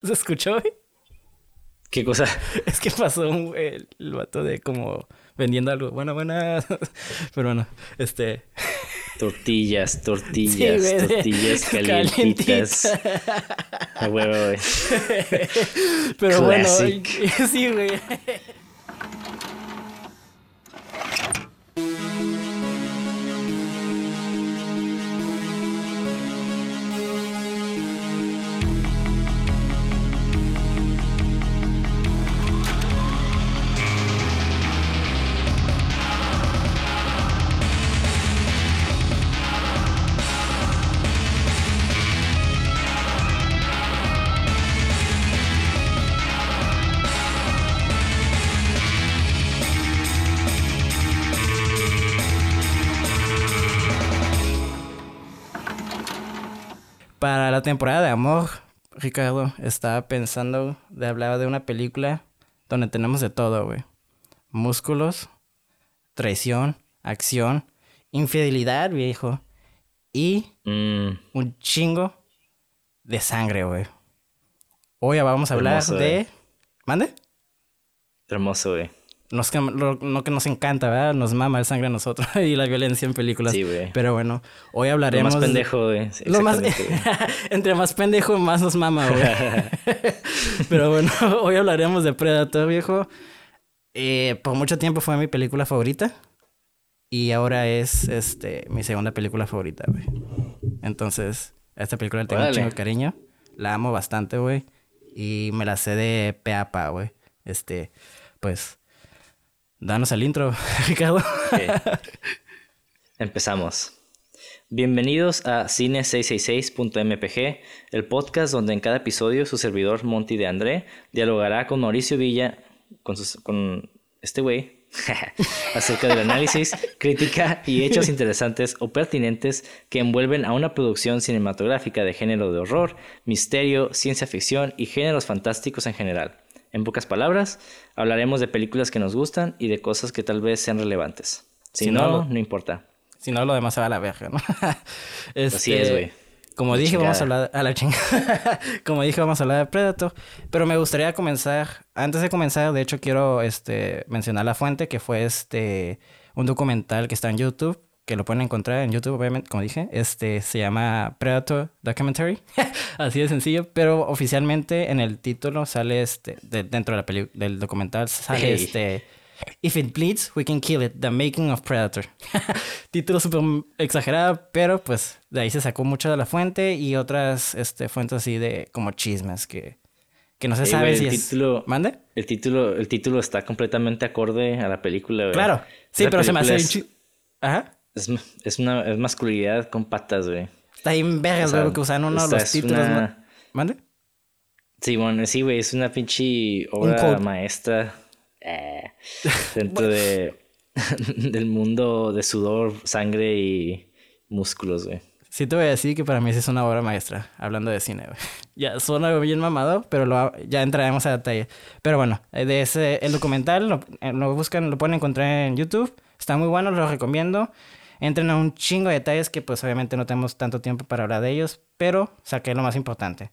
¿Se escuchó, güey? ¿Qué cosa? Es que pasó un, el, el vato de como vendiendo algo. Bueno, buenas. Pero bueno, este. Tortillas, tortillas, Sí, tortillas calientitas. A huevo, güey. Pero bueno, Classic. sí, güey. Temporada de amor, Ricardo estaba pensando de hablar de una película donde tenemos de todo, güey. Músculos, traición, acción, infidelidad, viejo. Y Mm, un chingo de sangre, güey. Hoy vamos a hablar Hermoso, de... eh. ¿Mande? hermoso, güey. Nos, que- lo, lo que nos encanta, ¿verdad? Nos mama el sangre a nosotros y la violencia en películas. Sí, güey. Pero bueno, hoy Lo hablaremos... más pendejo, güey. Sí, Lo más... exactamente, güey. Entre más pendejo, más nos mama, güey. Pero bueno, hoy hablaremos de Predator, viejo. Eh, por mucho tiempo fue mi película favorita. Y ahora es este mi segunda película favorita, güey. Entonces, a esta película le tengo un Órale. chingo de cariño. La amo bastante, güey. Y me la sé de pe a pa, güey. Este, pues, danos al intro, Ricardo. Empezamos. Bienvenidos a Cine666.mpg, el podcast donde en cada episodio su servidor Monty de André dialogará con Mauricio Villa, con, sus- con este güey, acerca del análisis, crítica y hechos interesantes o pertinentes que envuelven a una producción cinematográfica de género de horror, misterio, ciencia ficción y géneros fantásticos en general. En pocas palabras, hablaremos de películas que nos gustan y de cosas que tal vez sean relevantes. Si, Si no, no, importa. Si no, lo demás se va a la verga, ¿no? Así Este, es, güey. Como dije, vamos a hablar a la chingada. como dije, vamos a hablar de Predator. Pero me gustaría comenzar, antes de comenzar, de hecho, quiero este, mencionar la fuente, que fue este un documental que está en YouTube, que lo pueden encontrar en YouTube, obviamente, como dije. Este se llama Predator Documentary. Así de sencillo, pero oficialmente en el título sale este, de- dentro de la del documental, sale Hey. este. If it bleeds, we can kill it. The Making of Predator. Título súper exagerado, pero pues de ahí se sacó mucho de la fuente y otras este, fuentes así de como chismes que, que no se sabe si es... ¿Mande? El título, el título está completamente acorde a la película. Claro. Sí, pero se me hace... Ajá. Es, es, una es masculinidad con patas, güey. Está bien vergas, güey, que usan uno de los títulos. una- ma- ¿Mande? Sí, bueno, sí, güey, es una pinche obra code. maestra eh, dentro de del mundo de sudor, sangre y músculos, güey. Sí te voy a decir que para mí sí es una obra maestra, hablando de cine, güey. Ya suena bien mamado, pero lo, ya entraremos a detalle. Pero bueno, eh, de ese, el documental lo, eh, lo buscan, lo pueden encontrar en YouTube. Está muy bueno, lo recomiendo. Entren a un chingo de detalles que pues obviamente no tenemos tanto tiempo para hablar de ellos, pero saqué lo más importante.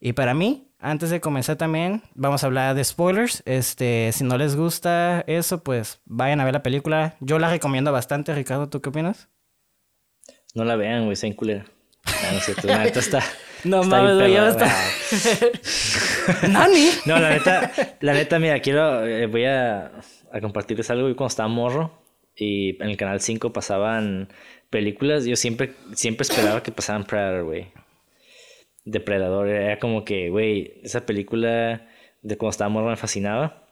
Y para mí, antes de comenzar también, vamos a hablar de spoilers. Este, si no les gusta eso, pues vayan a ver la película. Yo la recomiendo bastante, Ricardo, ¿tú qué opinas? No la vean, güey, en culera. No, no es cierto, la neta está. No está mames, güey, ya está. ¡Nani! No, la neta, la neta, mira, quiero, eh, voy a, a compartirles algo. Yo cuando estaba morro y en el canal 5 pasaban películas, yo siempre, siempre esperaba que pasaran Predator, güey. Depredador, era como que, güey, esa película de cuando estaba morro me fascinaba.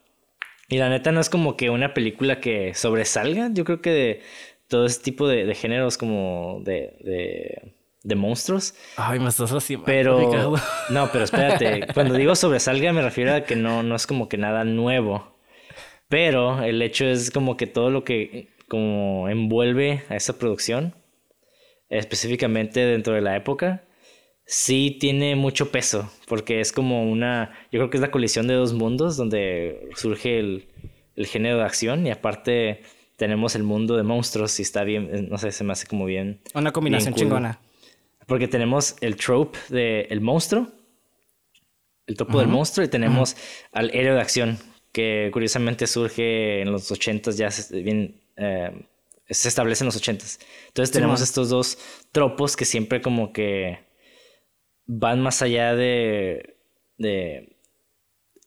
Y la neta no es como que una película que sobresalga, yo creo que de todo ese tipo de, de géneros como de, de, de monstruos. Ay, me estás lastimando, Pero, no, pero espérate, cuando digo sobresalga me refiero a que no, no es como que nada nuevo, pero el hecho es como que todo lo que como envuelve a esa producción, específicamente dentro de la época, sí tiene mucho peso, porque es como una, yo creo que es la colisión de dos mundos donde surge el, el género de acción y aparte tenemos el mundo de monstruos y está bien, no sé, se me hace como bien... Una combinación bien chingona. Porque tenemos el trope de el monstruo el topo del monstruo y tenemos al héroe de acción, que curiosamente surge en los ochentas, ya se, bien, eh, se establece en los ochentas. Entonces tenemos estos dos tropos que siempre como que van más allá de, de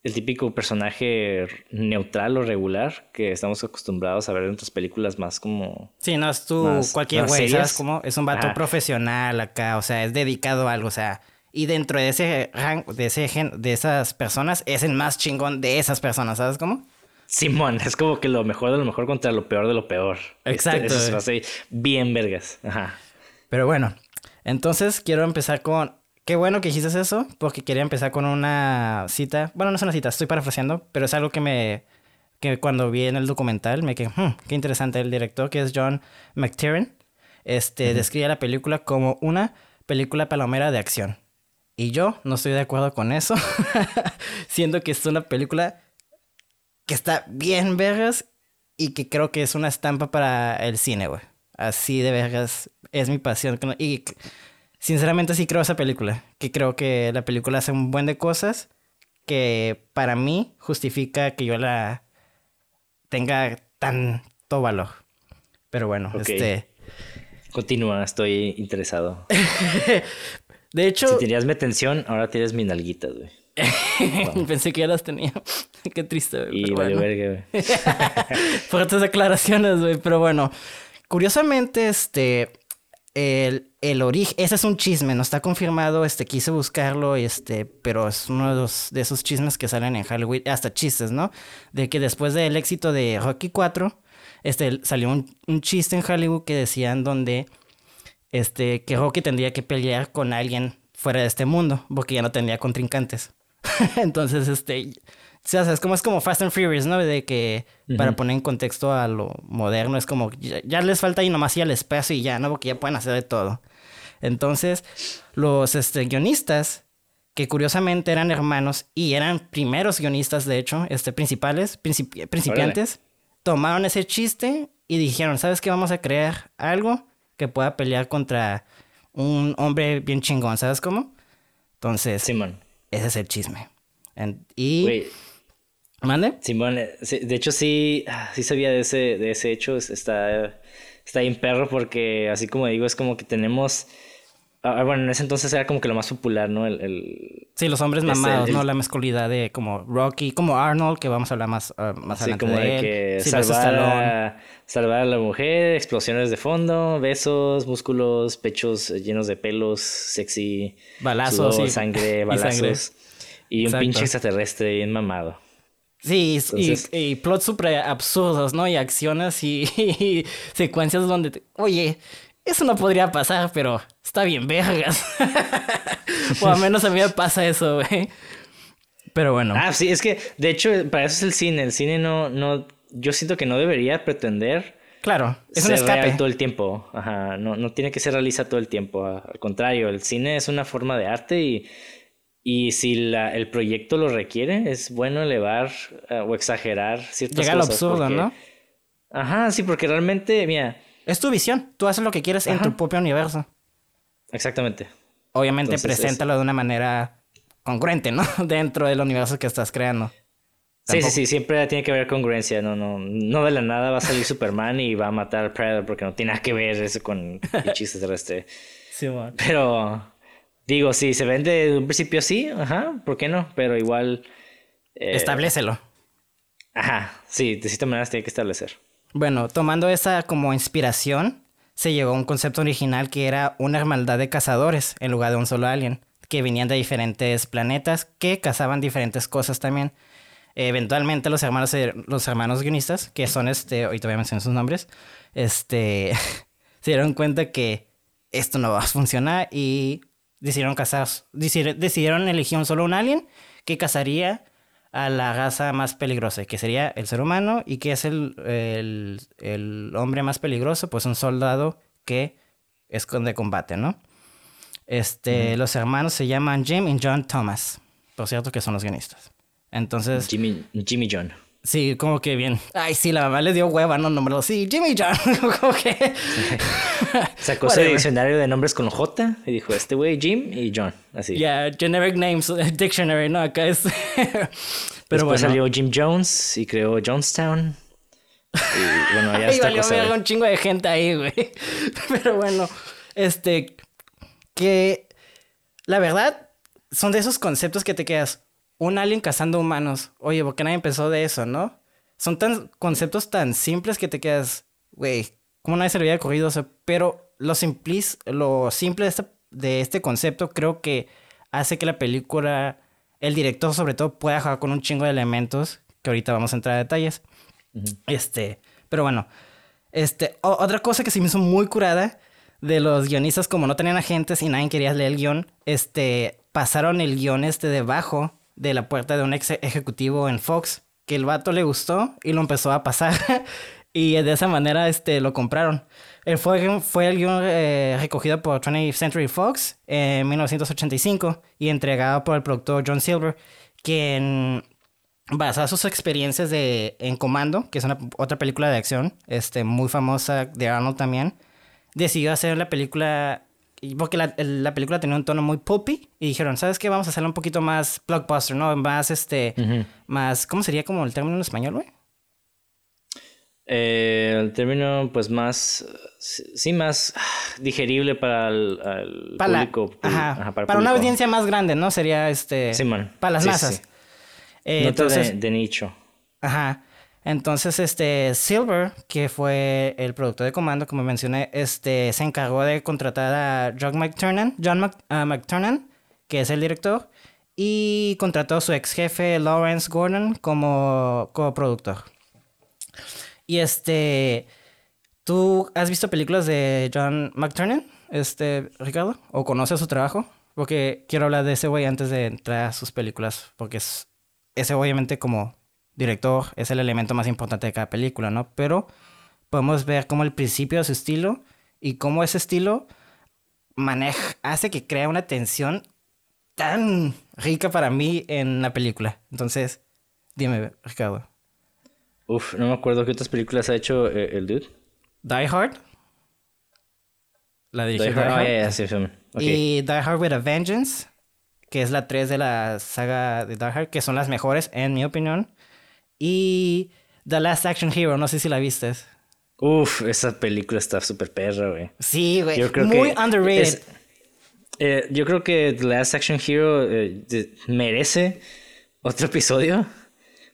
el típico personaje neutral o regular que estamos acostumbrados a ver en otras películas más como... Sí, no es tú cualquier güey, ¿sabes cómo? Es un vato profesional acá, o sea, es dedicado a algo, o sea... Y dentro de ese rango, de ese gen, de esas personas, es el más chingón de esas personas, ¿sabes cómo? Simón, es como que lo mejor de lo mejor contra lo peor de lo peor. Exacto. Eso es bien vergas. Ajá. Pero bueno, entonces quiero empezar con Qué bueno que dijiste eso, porque quería empezar con una cita. Bueno, no es una cita, estoy parafraseando, pero es algo que me. que cuando vi en el documental me quedé, hmm, qué interesante. El director, que es John McTiernan, este, describe la película como una película palomera de acción. Y yo no estoy de acuerdo con eso. Siento que es una película que está bien vergas y que creo que es una estampa para el cine, güey. Así de vergas es mi pasión. Y Sinceramente sí creo esa película, que creo que la película hace un buen de cosas que para mí justifica que yo la tenga tanto valor. Pero bueno, este... Continúa, estoy interesado. de hecho... Si tenías mi atención, ahora tienes mi nalguitas, güey. Pensé que ya las tenía. Qué triste, güey. Y vale verga, güey. Fuertes declaraciones, güey. Pero bueno, curiosamente, este el, el origen, ese es un chisme, no está confirmado, este, quise buscarlo, este, pero es uno de, los, de esos chismes que salen en Hollywood, hasta chistes, ¿no? De que después del éxito de Rocky 4, este, salió un, un chiste en Hollywood que decían donde, este, que Rocky tendría que pelear con alguien fuera de este mundo, porque ya no tendría contrincantes. Entonces, este, o sea, es como, es como Fast and Furious, ¿no? De que para poner en contexto a lo moderno, es como ya, les falta ahí nomás ir al espacio y ya, ¿no? Porque ya pueden hacer de todo. Entonces, los este, guionistas, que curiosamente eran hermanos y eran primeros guionistas, de hecho, este, principales, principiantes, tomaron ese chiste y dijeron, ¿sabes qué? Vamos a crear algo que pueda pelear contra un hombre bien chingón, ¿sabes cómo? Entonces, Simón. Ese es el chisme. y... ¿Mande? Simón, eh, de hecho sí, ah, sí sabía de ese, de ese hecho, está, está bien perro porque así como digo, es como que tenemos... Ah, ah, bueno, en ese entonces era como que lo más popular, ¿no? El, el sí, los hombres mamados, ¿no? La masculinidad de como Rocky, como Arnold, que vamos a hablar más, más sí, adelante como de, que salvar, a, salvar a la mujer, explosiones de fondo, besos, músculos, pechos llenos de pelos, sexy, balazos, sangre, balazos y, un pinche extraterrestre bien mamado. Sí, y, plots súper absurdos, ¿no? Y acciones y, secuencias donde, oye, eso no podría pasar, pero está bien vergas. o al menos a mí me pasa eso, güey. Pero bueno. Ah, sí, es que, de hecho, para eso es el cine. El cine no, no, yo siento que no debería pretender. Claro, es un escape. todo el tiempo. Ajá, no, no tiene que ser realista todo el tiempo. Al contrario, el cine es una forma de arte y y si la, el proyecto lo requiere, es bueno elevar eh, o exagerar ciertas Llega cosas. Llega al absurdo, ¿no? Ajá, sí, porque realmente, mira. Es tu visión. Tú haces lo que quieres en tu propio universo. Exactamente. Obviamente, preséntalo de una manera congruente, ¿no? Dentro del universo que estás creando. Sí, sí, sí, siempre tiene que haber congruencia. No, no, no de la nada va a salir Superman y va a matar al Predator porque no tiene nada que ver eso con el chiste terrestre. Sí, bueno. Pero Digo, si se vende de un principio sí, ajá, ¿por qué no? Pero igual... Eh, Establecelo. Ajá, sí, de cierta manera tiene que establecer. Bueno, tomando esa como inspiración, se llegó a un concepto original que era una hermandad de cazadores en lugar de un solo alien, que venían de diferentes planetas, que cazaban diferentes cosas también. eventualmente los hermanos, eh, los hermanos guionistas, que son este, ahorita voy a mencionar sus nombres, este, se dieron cuenta que esto no va a funcionar y decidieron decidieron elegir solo un alien que cazaría a la raza más peligrosa, que sería el ser humano, y que es el, el, hombre más peligroso, pues un soldado que esconde combate, ¿no? Este, Los hermanos se llaman Jim y John Thomas, por cierto que son los guionistas. Entonces... Jimmy, Jimmy John. Sí, como que bien. Ay, sí, la mamá le dio hueva, no nombró. Sí, Jimmy John. como que. Sacó su diccionario de nombres con J y dijo: Este güey, Jim y John. Así. Yeah, Generic Names Dictionary, ¿no? Acá es. Pero Después salió Jim Jones y creó Jonestown. Y bueno, ya está. valió cosa un chingo de gente ahí, güey. Pero bueno, este. Que. La verdad, son de esos conceptos que te quedas un alien cazando humanos. Oye, porque nadie empezó de eso, ¿no? Son tan conceptos tan simples que te quedas, güey, ¿cómo nadie se le había ocurrido eso? Pero lo, simplis, lo simple de este, de este concepto creo que hace que la película, el director sobre todo, pueda jugar con un chingo de elementos, que ahorita vamos a entrar a detalles. Este, pero bueno, este, otra cosa que se me hizo muy curada de los guionistas, como no tenían agentes y nadie quería leer el guion, este, pasaron el guion este debajo de la puerta de un ex ejecutivo en Fox, que el vato le gustó y lo empezó a pasar. y de esa manera este, lo compraron. El fue, fue el guion eh, recogido por 20th Century Fox en 1985 y entregado por el productor John Silver, quien basado sus experiencias de, en Comando, que es una, otra película de acción este, muy famosa de Arnold también, decidió hacer la película porque la, la, película tenía un tono muy poppy y dijeron, ¿sabes qué? Vamos a hacerlo un poquito más blockbuster, ¿no? Más, este, más, ¿cómo sería como el término en español, güey? Eh, el término, pues, más, sí, más digerible para el, público. ajá, para, una audiencia más grande, ¿no? Sería, este, sí, man. para las masas. Eh, entonces, de nicho. Ajá. Entonces, este, Silver, que fue el productor de comando, como mencioné, este, se encargó de contratar a John McTurnan, John McTurnan, que es el director, y contrató a su ex jefe Lawrence Gordon como coproductor. Y este, ¿tú has visto películas de John McTurnan, este, Ricardo? ¿O conoces su trabajo? Porque quiero hablar de ese güey antes de entrar a sus películas, porque es, ese obviamente como director es el elemento más importante de cada película, ¿no? Pero podemos ver cómo el principio de su estilo y cómo ese estilo maneja, hace que crea una tensión tan rica para mí en la película. Entonces, dime, Ricardo. Uf, no me acuerdo qué otras películas ha hecho eh, el dude. Die Hard. La dirigió Die Hard. Oh, y Die Hard with a Vengeance, que es la 3 de la saga de Die Hard, que son las mejores, en mi opinión. Y The Last Action Hero, no sé si la viste. Uf, esa película está súper perra, güey. Sí, güey. Muy underrated. Eh, yo creo que The Last Action Hero eh, merece otro episodio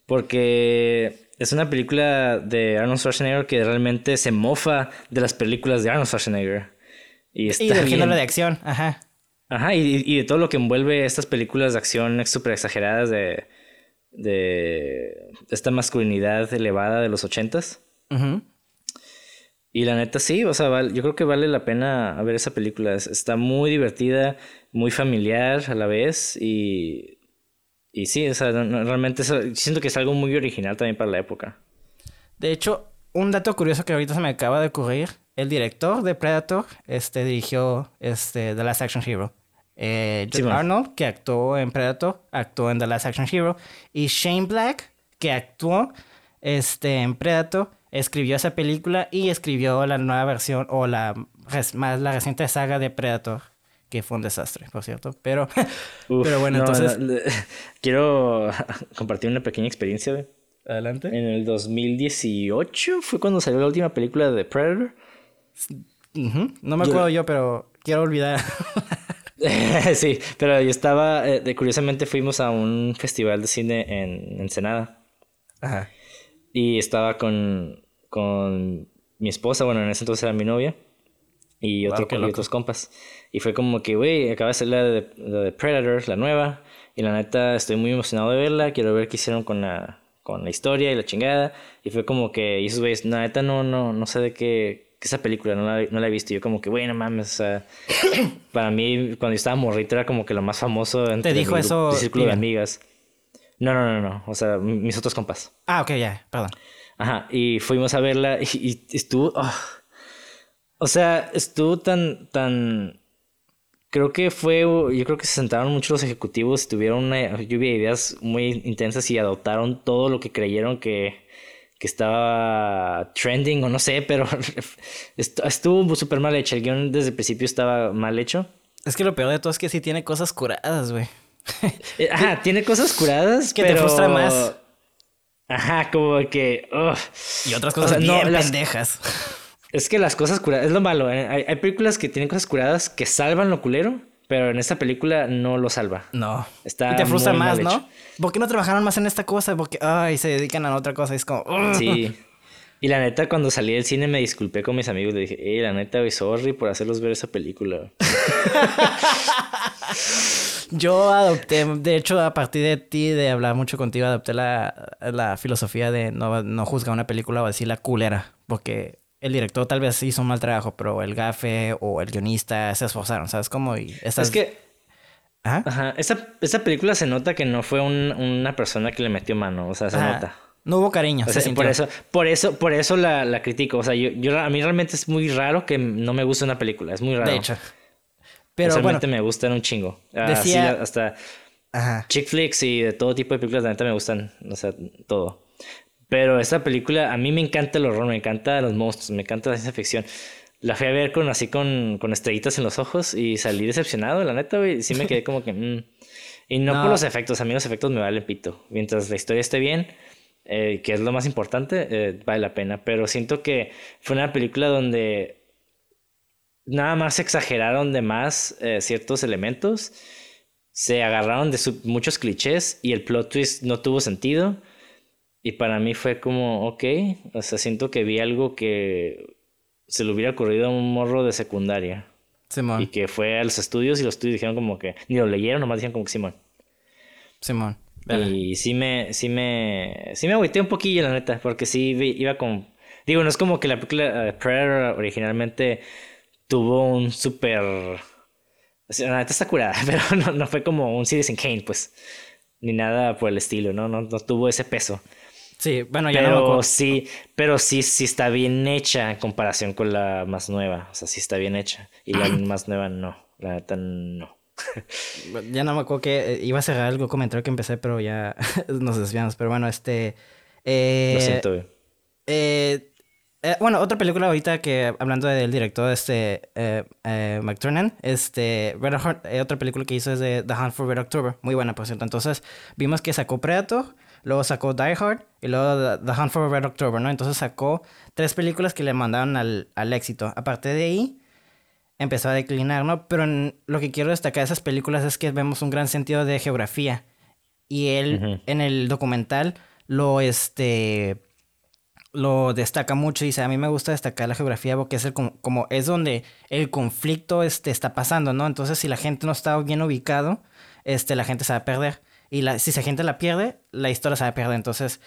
porque es una película de Arnold Schwarzenegger que realmente se mofa de las películas de Arnold Schwarzenegger. Y, está y del género de acción, ajá. Ajá, y, y, de todo lo que envuelve estas películas de acción súper exageradas de de esta masculinidad elevada de los ochentas. Y la neta sí, o sea, yo creo que vale la pena ver esa película. Está muy divertida, muy familiar a la vez y, y sí, o sea, realmente siento que es algo muy original también para la época. De hecho, un dato curioso que ahorita se me acaba de ocurrir, el director de Predator este, dirigió este, The Last Action Hero. Eh, Arnold, que actuó en Predator, actuó en The Last Action Hero. Y Shane Black, que actuó este, en Predator, escribió esa película y escribió la nueva versión o la más la reciente saga de Predator, que fue un desastre, por cierto. Pero, pero bueno, entonces. quiero compartir una pequeña experiencia. Adelante. En el 2018 fue cuando salió la última película de Predator. No me acuerdo yo, pero quiero olvidar. sí, pero yo estaba, eh, curiosamente fuimos a un festival de cine en Ensenada. Ajá. Y estaba con, con mi esposa, bueno, en ese entonces era mi novia, y, otro, otros compas. Y fue como que, güey, acaba de salir la de, la de Predator, la nueva, y la neta estoy muy emocionado de verla, quiero ver qué hicieron con la, con la historia y la chingada. Y fue como que, y esos güeyes, la neta no, no, no sé de qué, que esa película no la, no la he visto. Yo como que, bueno, mames, o sea, para mí cuando yo estaba morrito era como que lo más famoso entre ¿Te dijo eso círculo de amigas. No, no, no, no, o sea, mis otros compas. Ah, ok, ya, perdón. Ajá, y fuimos a verla y, estuvo, ah, o sea, estuvo tan, tan, creo que fue, yo creo que se sentaron muchos los ejecutivos, tuvieron una lluvia de ideas muy intensas y adoptaron todo lo que creyeron que, que estaba trending o no sé, pero estuvo súper mal hecho. El guion desde el principio estaba mal hecho. Es que lo peor de todo es que sí tiene cosas curadas, güey. Eh, ajá, tiene cosas curadas, que te frustra más. Ajá, como que. Y otras cosas bien pendejas. Es que las cosas curadas, es lo malo. ¿eh? Hay, películas que tienen cosas curadas que salvan lo culero, pero en esta película no lo salva. No. Está y te frustra más, ¿no? ¿Por qué no trabajaron más en esta cosa? Porque, ay, se dedican a otra cosa. es como. Sí. Y la neta, cuando salí del cine me disculpé con mis amigos. Le dije, eh, la neta, sorry por hacerlos ver esa película. Yo adopté, de hecho, a partir de ti, de hablar mucho contigo, adopté la, la filosofía de no, no juzgar una película o decir la culera. Porque el director tal vez hizo un mal trabajo, pero el gafe o el guionista se esforzaron, ¿sabes cómo? Y Es que... ¿Ajá? Ajá. Esa, película se nota que no fue una persona que le metió mano, o sea, se nota. No hubo cariño. por eso, por eso, por eso la, la critico. O sea, yo, yo, a mí realmente es muy raro que no me guste una película. Es muy raro. De hecho. Pero realmente me gustan un chingo. Decía... hasta Ajá. chick flicks y de todo tipo de películas, la neta me gustan. O sea, todo. Pero esta película, a mí me encanta el horror, me encanta los monstruos, me encanta la ciencia ficción. La fui a ver con así con, con estrellitas en los ojos y salí decepcionado, la neta, güey. Sí me quedé como que. Mm. Y no, por los efectos, a mí los efectos me valen pito. Mientras la historia esté bien, eh, que es lo más importante, eh, vale la pena. Pero siento que fue una película donde nada más exageraron de más eh, ciertos elementos, se agarraron de muchos clichés y el plot twist no tuvo sentido. Y para mí fue como, ok, o sea, siento que vi algo que se le hubiera ocurrido a un morro de secundaria. Simón. Y que fue a los estudios y los estudios dijeron como que, ni lo leyeron, nomás dijeron como que Simón. Simón. Y sí me, sí me, sí me agüité un poquillo, la neta, porque sí iba con, digo, no es como que la película uh, Predator originalmente tuvo un súper, la neta está curada, pero no, no fue como un Citizen Kane, pues, ni nada por el estilo, ¿no? No, no tuvo ese peso. Sí, bueno, ya pero no sí, pero sí, sí está bien hecha en comparación con la más nueva. O sea, sí está bien hecha. Y la más nueva no. La neta no. ya no me acuerdo que eh, iba a cerrar algo comentario que empecé, pero ya nos desviamos. Pero bueno, este. Eh, Lo siento, eh, eh, bueno, otra película ahorita que hablando del director este McTurnan, este otra película que hizo es de The Hunt for Red October, muy buena por cierto. Entonces vimos que sacó Predator luego sacó Die Hard y luego The, Hunt for Red October, ¿no? Entonces sacó tres películas que le mandaron al, al éxito. Aparte de ahí, empezó a declinar, ¿no? Pero lo que quiero destacar de esas películas es que vemos un gran sentido de geografía. Y él, en el documental, lo, este, lo destaca mucho y dice, a mí me gusta destacar la geografía porque es, el, como, es donde el conflicto este, está pasando, ¿no? Entonces, si la gente no está bien ubicado, este, la gente se va a perder. Y la, si esa gente la pierde, la historia se va a perder. Entonces,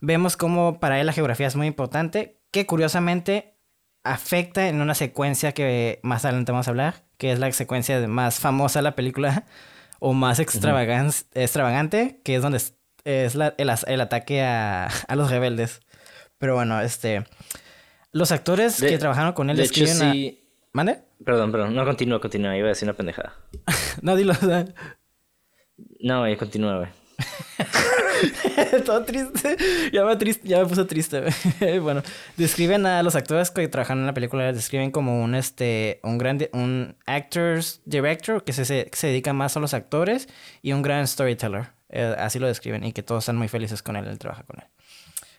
vemos cómo para él la geografía es muy importante, que curiosamente afecta en una secuencia que más adelante vamos a hablar, que es la secuencia más famosa de la película, o más extravagante, que es donde es, la, el, ataque a, a, los rebeldes. Pero bueno, este... Los actores que trabajaron con él escriben ¿Mande? Perdón, perdón. No, continúa, continúa. Iba a decir una pendejada. no, dilo. No, güey, continúa, güey. Todo triste. Ya me, triste, ya me puso triste. bueno, describen a los actores que trabajan en la película, describen como un este un gran un actors director que se, se, dedica más a los actores y un gran storyteller. Eh, así lo describen y que todos están muy felices con él, él trabaja con él.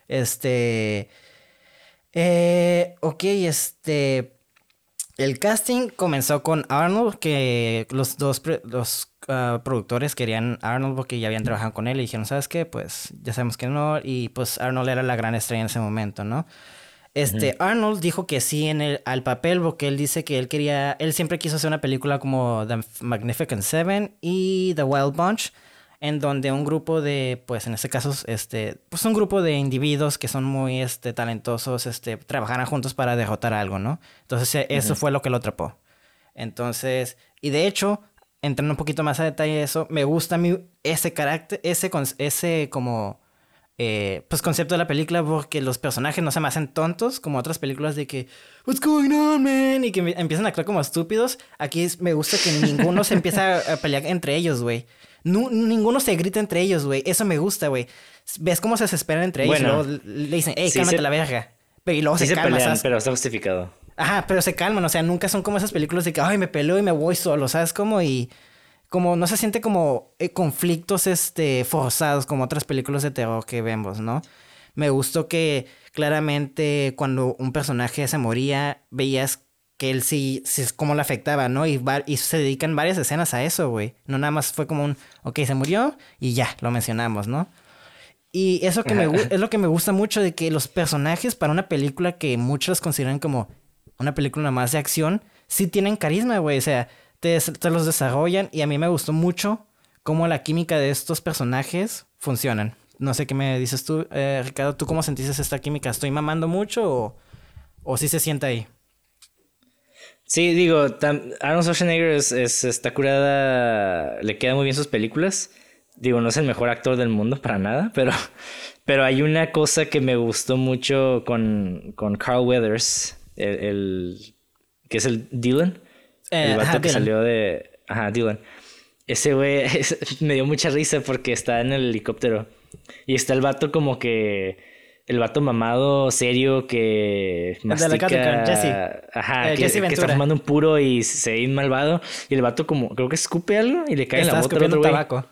Este eh, ok, este el casting comenzó con Arnold, que los dos los, ah, productores querían Arnold porque ya habían trabajado con él y dijeron, ¿sabes qué? Pues ya sabemos que no. Y pues Arnold era la gran estrella en ese momento, ¿no? Este, Arnold dijo que sí en el, al papel porque él dice que él quería, él siempre quiso hacer una película como The Magnificent Seven y The Wild Bunch en donde un grupo de, pues en este caso, este, pues un grupo de individuos que son muy, este, talentosos, este, trabajaran juntos para derrotar algo, ¿no? Entonces e, eso fue lo que lo atrapó. Entonces, y de hecho, entrando un poquito más a detalle de eso, me gusta a mí ese carácter, ese, ese como eh, pues concepto de la película porque los personajes no se me hacen tontos como otras películas de que What's going on, man? y que empiezan a actuar como estúpidos. Aquí me gusta que ninguno se empieza a pelear entre ellos, güey. Ninguno se grita entre ellos, güey. Eso me gusta, güey. Ves cómo se desesperan entre ellos y luego le dicen, hey, cálmate la verga. Y luego se, calman, pero está justificado. Ajá, pero se calman, o sea, nunca son como esas películas de que, ay, me peleo y me voy solo, ¿sabes? Como y como no se siente como eh, conflictos este forzados como otras películas de terror que vemos, ¿no? Me gustó que claramente cuando un personaje se moría veías que él sí, sí cómo le afectaba, ¿no? Y, y se dedican varias escenas a eso, güey. No nada más fue como un, ok, se murió y ya, lo mencionamos, ¿no? Y eso que me, es lo que me gusta mucho de que los personajes para una película que muchos consideran como una película más de acción, sí tienen carisma, güey. O sea, te, los desarrollan y a mí me gustó mucho cómo la química de estos personajes funcionan. No sé qué me dices tú, eh, Ricardo, ¿tú cómo sentiste esta química? ¿Estoy mamando mucho o, o sí se siente ahí? Sí, digo, Arnold Schwarzenegger es, está curada, le quedan muy bien sus películas. Digo, no es el mejor actor del mundo para nada, pero, pero hay una cosa que me gustó mucho con, con Carl Weathers, el, que es el Dylan. Eh, el vato que salió de. Ajá, Dylan. Ese güey me dio mucha risa porque está en el helicóptero. Y está el vato como que. El vato mamado, serio, que mastica... De la Jesse. Ajá, eh, que, está fumando un puro y se ve malvado. Y el vato como, creo que escupe algo y le cae en la boca al otro tabaco.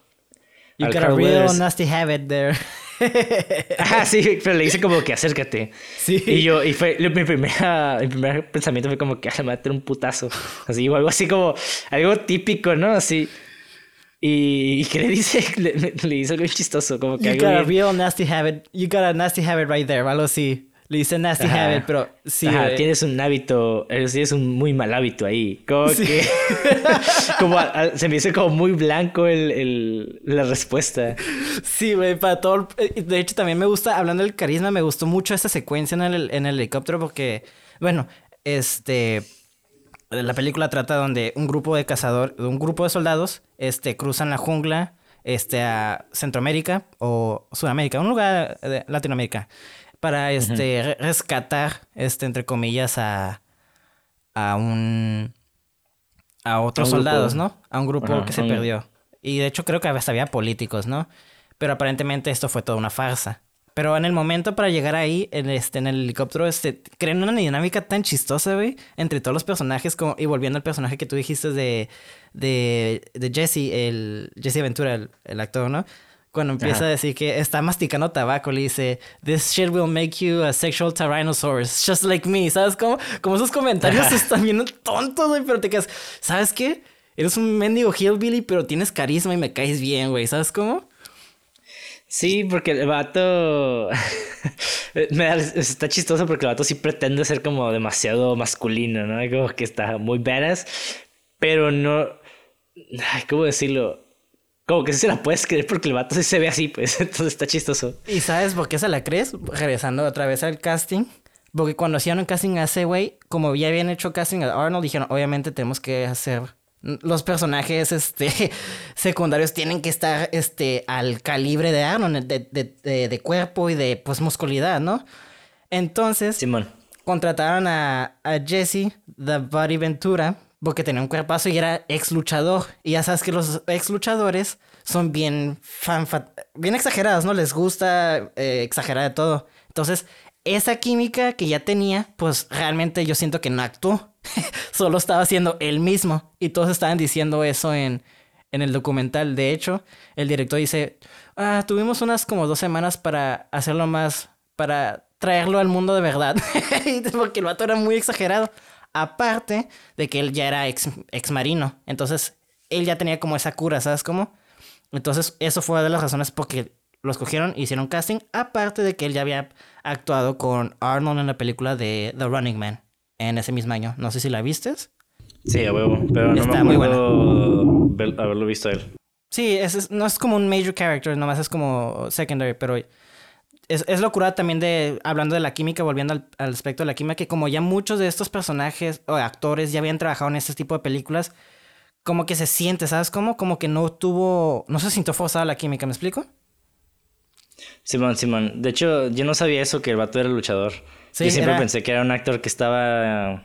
You got a real nasty habit there. Ajá, sí, pero le dice como que acércate. Sí. Y yo, y fue, mi, primera, mi primer pensamiento fue como que me va a meter un putazo. Así, o algo así como, algo típico, ¿no? Así. Y, y que le dice, le, le, dice algo chistoso, como que. You got a real nasty habit, you got a nasty habit right there, algo así. Le dice nasty habit, pero sí. Ajá, tienes un hábito, tienes un muy mal hábito ahí. Como que. como se me hizo como muy blanco el, el, la respuesta. Sí, güey, para todo. Eh, de hecho, también me gusta, hablando del carisma, me gustó mucho esa secuencia en el, en el helicóptero porque, bueno, este. La película trata donde un grupo de cazadores, un grupo de soldados, este, cruzan la jungla, este, a Centroamérica o Sudamérica, un lugar de Latinoamérica para este rescatar este entre comillas a a un a otros soldados, ¿no? A un grupo que se perdió. Y de hecho creo que hasta había políticos, ¿no? Pero aparentemente esto fue toda una farsa. Pero en el momento para llegar ahí, en, este, en el helicóptero, este, crean una dinámica tan chistosa, güey, entre todos los personajes, como, y volviendo al personaje que tú dijiste de, de, de Jesse, el Jesse Ventura, el, el actor, ¿no? Cuando empieza a decir que está masticando tabaco, le dice, This shit will make you a sexual tyrannosaurus, just like me. ¿Sabes cómo? Como esos comentarios están bien tontos, güey, pero te quedas, ¿sabes qué? Eres un mendigo hillbilly, pero tienes carisma y me caes bien, güey. ¿Sabes cómo? Sí, porque el vato. está chistoso porque el vato sí pretende ser como demasiado masculino, ¿no? Como que está muy badass, pero no. ¿Cómo decirlo? Como que sí se la puedes creer porque el vato sí se ve así, pues. Entonces está chistoso. ¿Y sabes por qué se la crees? Regresando otra vez al casting. Porque cuando hacían un casting a ese güey, como ya habían hecho casting a Arnold, dijeron, obviamente tenemos que hacer... Los personajes este, secundarios tienen que estar este, al calibre de Arnold, de, de, de, cuerpo y de pues, musculidad, ¿no? Entonces, Simón. contrataron a, a Jesse, The Body Ventura, porque tenía un cuerpazo y era ex luchador. Y ya sabes que los ex luchadores son bien fan, bien exagerados, ¿no? Les gusta eh, exagerar de todo. Entonces, esa química que ya tenía, pues realmente yo siento que no actuó. Solo estaba haciendo él mismo. Y todos estaban diciendo eso en, en el documental. De hecho, el director dice, ah, tuvimos unas como dos semanas para hacerlo más, para traerlo al mundo de verdad. Porque el vato era muy exagerado. Aparte de que él ya era ex, marino. Entonces, él ya tenía como esa cura, ¿sabes cómo? Entonces, eso fue una de las razones por que lo escogieron y hicieron casting. Aparte de que él ya había actuado con Arnold en la película de The Running Man en ese mismo año. No sé si la vistes. Sí, a huevo. Pero no Está me acuerdo haberlo visto a él. Sí, no es como un major character, nomás es como secondary, pero es, es locura también de, hablando de la química, volviendo al, aspecto de la química, que como ya muchos de estos personajes o actores ya habían trabajado en este tipo de películas, como que se siente, ¿sabes cómo? Como que no tuvo, no se sintió forzada la química, ¿me explico? Simón, Simón. De hecho, yo no sabía eso, que el vato era luchador. Sí, yo siempre era- pensé que era un actor que estaba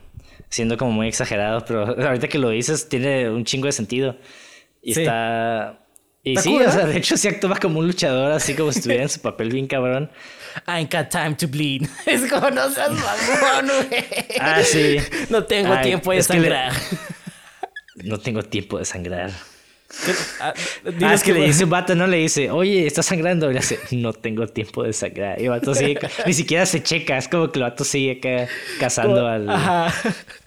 siendo como muy exagerado, pero ahorita que lo dices tiene un chingo de sentido. Y Sí. está... Y sí, cool, o sea, de hecho sí actúa como un luchador, así como si estuviera en su papel bien cabrón. I ain't got time to bleed. Es como, no seas mamón, güey. Ah, sí. No tengo Ay, tiempo de le- sangrar. No tengo tiempo de sangrar. Ah, Ah, es que le dice un vato, no le dice, oye, está sangrando. Y le dice, no tengo tiempo de sangrar. Y el vato sigue, ni siquiera se checa, es como que el vato sigue acá cazando al, Ajá.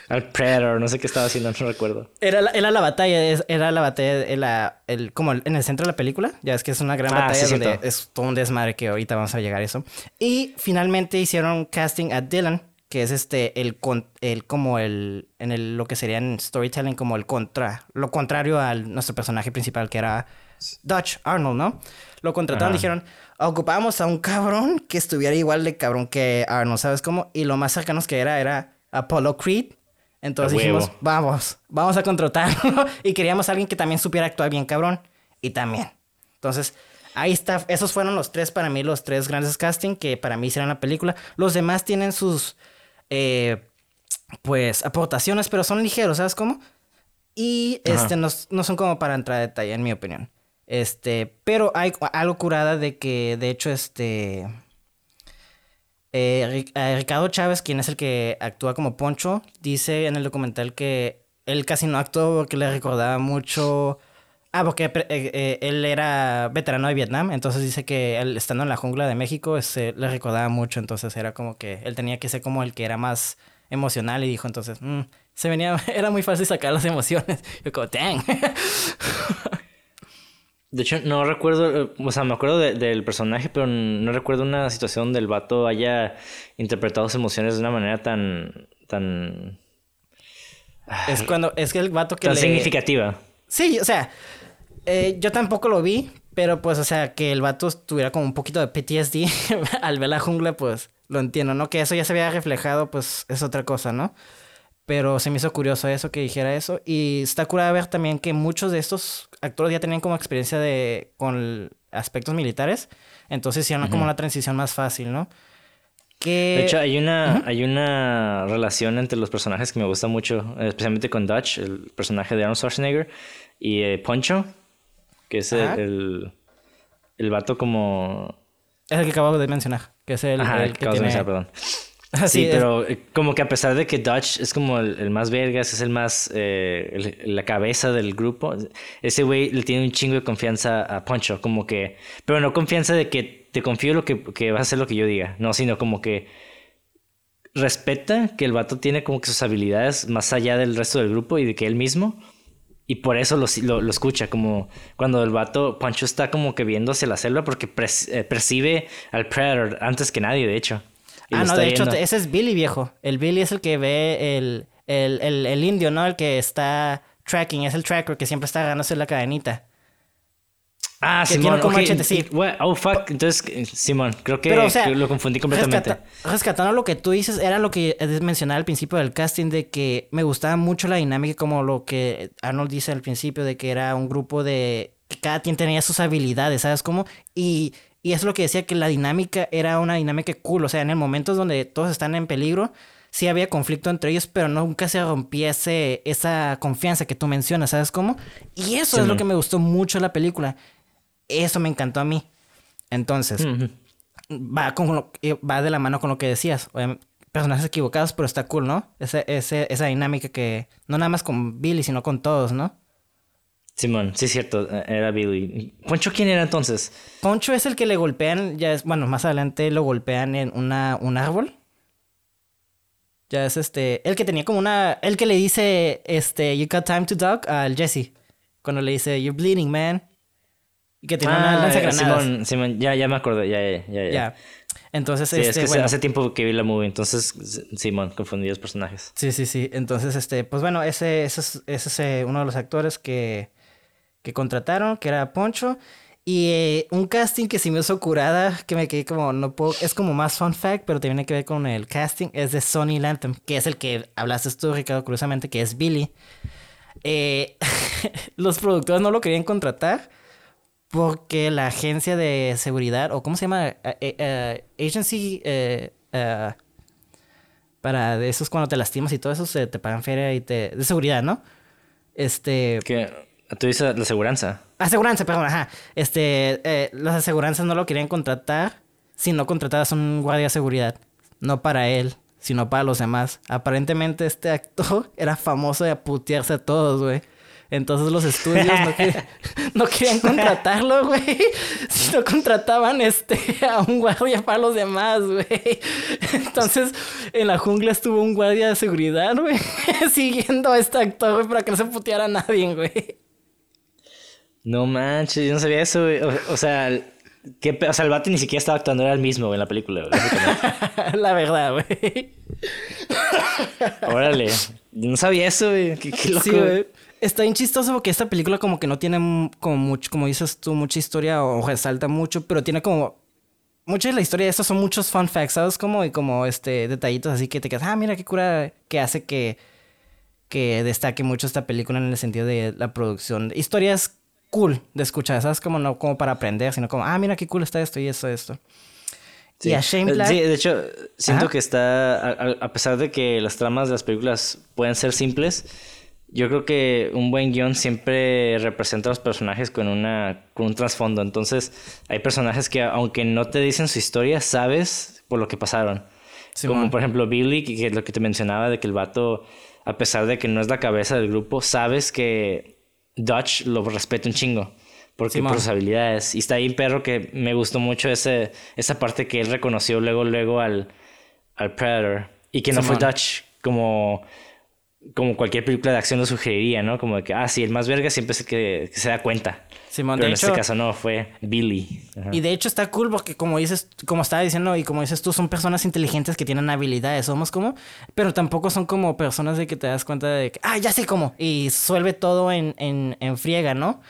al Predator, no sé qué estaba haciendo, no recuerdo. Era la, era la batalla, era la batalla, el, como en el centro de la película. Ya es que es una gran Ah, batalla sí, donde es todo un desmadre que ahorita vamos a llegar a eso. Y finalmente hicieron casting a Dylan, que es este, el, con- el como el, en el, lo que sería en storytelling, como el contra, lo contrario a nuestro personaje principal, que era Dutch Arnold, ¿no? Lo contrataron, dijeron, ocupábamos a un cabrón que estuviera igual de cabrón que Arnold, ¿sabes cómo? Y lo más cercanos que era era Apollo Creed. Entonces dijimos, vamos, vamos a contratarlo. y queríamos a alguien que también supiera actuar bien cabrón. Y también. Entonces, ahí está. Esos fueron los tres, para mí, los tres grandes casting que para mí hicieron la película. Los demás tienen sus, eh, pues, aportaciones, pero son ligeros, ¿sabes cómo? Y Ajá. este, no, no son como para entrar a detalle, en mi opinión. Este, pero hay algo curada de que, de hecho, este... eh, eh, Ricardo Chávez, quien es el que actúa como Poncho, dice en el documental que él casi no actuó porque le recordaba mucho... Ah, porque eh, eh, él era veterano de Vietnam, entonces dice que él estando en la jungla de México este, le recordaba mucho, entonces era como que él tenía que ser como el que era más emocional y dijo entonces, "Mm, se venía, era muy fácil sacar las emociones. Yo como, dang. De hecho, no recuerdo, eh, o sea, me acuerdo de- del personaje, pero no recuerdo una situación donde el vato haya interpretado sus emociones de una manera tan, tan, es cuando, es que el vato que tan le... significativa. Sí, o sea, eh, yo tampoco lo vi, pero pues, o sea, que el vato tuviera como un poquito de PTSD al ver la jungla, pues lo entiendo, ¿no? Que eso ya se había reflejado, pues es otra cosa, ¿no? Pero se me hizo curioso eso, que dijera eso. Y está curado ver también que muchos de estos actores ya tenían como experiencia de con aspectos militares. Entonces hicieron como una transición más fácil, ¿no? Que... De hecho, hay una, hay una relación entre los personajes que me gusta mucho, eh, especialmente con Dutch, el personaje de Arnold Schwarzenegger, y eh, Poncho, que es el, el, el vato como... Es el que acabo de mencionar, que es el, Ajá, el que de tiene... mencionar, perdón. Sí, pero eh, como que a pesar de que Dutch es como el, el más vergas, es el más, eh, el- la cabeza del grupo, ese güey le tiene un chingo de confianza a Poncho, como que, pero no confianza de que te confío lo que, que vas a hacer lo que yo diga, no, sino como que respeta que el vato tiene como que sus habilidades más allá del resto del grupo y de que él mismo, y por eso lo, lo, lo escucha, como cuando el vato, Poncho está como que viendo hacia la selva porque pres- eh, percibe al Predator antes que nadie, de hecho. Ah, no, de hecho, ese es Billy, viejo. El Billy es el que ve el, el, el, el indio, ¿no? El que está tracking, es el tracker que siempre está agarrándose la cadenita. Ah, que Simón, tiene como ok, machete, sí. Oh, fuck. Entonces, eh, Simón, creo que, Pero, o sea, que lo confundí completamente. rescata- rescatando lo que tú dices, era lo que mencionaba al principio del casting, de que me gustaba mucho la dinámica, como lo que Arnold dice al principio, de que era un grupo de... que cada quien tenía sus habilidades, ¿sabes cómo? Y, y es lo que decía, que la dinámica era una dinámica cool, o sea, en el momento donde todos están en peligro, sí había conflicto entre ellos, pero nunca se rompía ese- esa confianza que tú mencionas, ¿sabes cómo? Y eso es lo que me gustó mucho de la película. Eso me encantó a mí. Entonces, va, con lo- eh, va de la mano con lo que decías. Personajes equivocados, pero está cool, ¿no? Ese, ese- esa dinámica que no nada más con Billy, sino con todos, ¿no? Simón, sí es cierto, eh, era Billy. ¿Poncho quién era entonces? Poncho es el que le golpean, ya es, bueno, más adelante lo golpean en una, un árbol. Ya es este, el que tenía como una, el que le dice, este, you got time to talk al Jesse. Cuando le dice, you're bleeding, man. Y que tiene una Ah, lanza eh, granadas. Simón, Simón, ya, ya me acordé, ya, ya, ya. ya. Entonces, Sí, este, es que bueno. hace tiempo que vi la movie, entonces, Simón, confundí los personajes. Sí, sí, sí. Entonces, este, pues bueno, ese, ese es, ese es eh, uno de los actores que, que contrataron, que era Poncho. Y eh, un casting que sí me hizo curada, que me quedé como, no puedo, es como más fun fact, pero tiene que ver con el casting, es de Sonny Lantham, que es el que hablaste tú, Ricardo, curiosamente, que es Billy. Eh, los productores no lo querían contratar porque la agencia de seguridad, o ¿cómo se llama? Eh, eh, eh, agency, para de esos cuando te lastimas y todo eso, se te pagan feria y te... de seguridad, ¿no? Este... ¿Qué? ¿Tú dices la aseguranza? Aseguranza, perdón, ajá. Este, las aseguranzas no lo querían contratar si no contratabas un guardia de seguridad. No para él, sino para los demás. Aparentemente este actor era famoso de putearse a todos, güey. Entonces los estudios no, querían contratarlo, güey. Si no contrataban este, a un guardia para los demás, güey. Entonces en la jungla estuvo un guardia de seguridad, güey. Siguiendo a este actor, güey, para que no se puteara a nadie, güey. No manches, yo no sabía eso, güey. O, sea, ¿qué, o sea, el vato ni siquiera estaba actuando, era el mismo, güey, en la película, güey. la verdad, güey. Órale. Yo no sabía eso, güey. Qué, qué loco. Sí, güey. Está bien chistoso porque esta película como que no tiene como mucho, como dices tú, mucha historia o resalta mucho, pero tiene como... Mucha de la historia de esto son muchos fun facts, ¿sabes? Como, y como este, detallitos así que te quedas, ah, mira qué cura que hace que, que destaque mucho esta película en el sentido de la producción. Historias cool de escuchar, ¿sabes? Como no como para aprender, sino como, ah, mira qué cool está esto y esto, esto. Sí. Y a Shane Black... Sí, de hecho, siento que está, a pesar de que las tramas de las películas pueden ser simples, yo creo que un buen guion siempre representa a los personajes con, una, con un trasfondo. Entonces, hay personajes que, aunque no te dicen su historia, sabes por lo que pasaron. Como por ejemplo Billy, que, es lo que te mencionaba, de que el vato, a pesar de que no es la cabeza del grupo, sabes que Dutch lo respeta un chingo. Porque por sus habilidades. Y está ahí un perro que me gustó mucho ese, esa parte que él reconoció luego, luego al, al Predator. Y que no fue Dutch como como cualquier película de acción lo sugeriría, ¿no? Como de que, ah, sí, el más verga siempre es que, que se da cuenta. Simón, Pero en este caso no, fue Billy. Y de hecho está cool porque como dices, como estaba diciendo y como dices tú, son personas inteligentes que tienen habilidades, somos como, pero tampoco son como personas de que te das cuenta de que, ah, ya sé cómo, y suelve todo en, en, en friega, ¿no?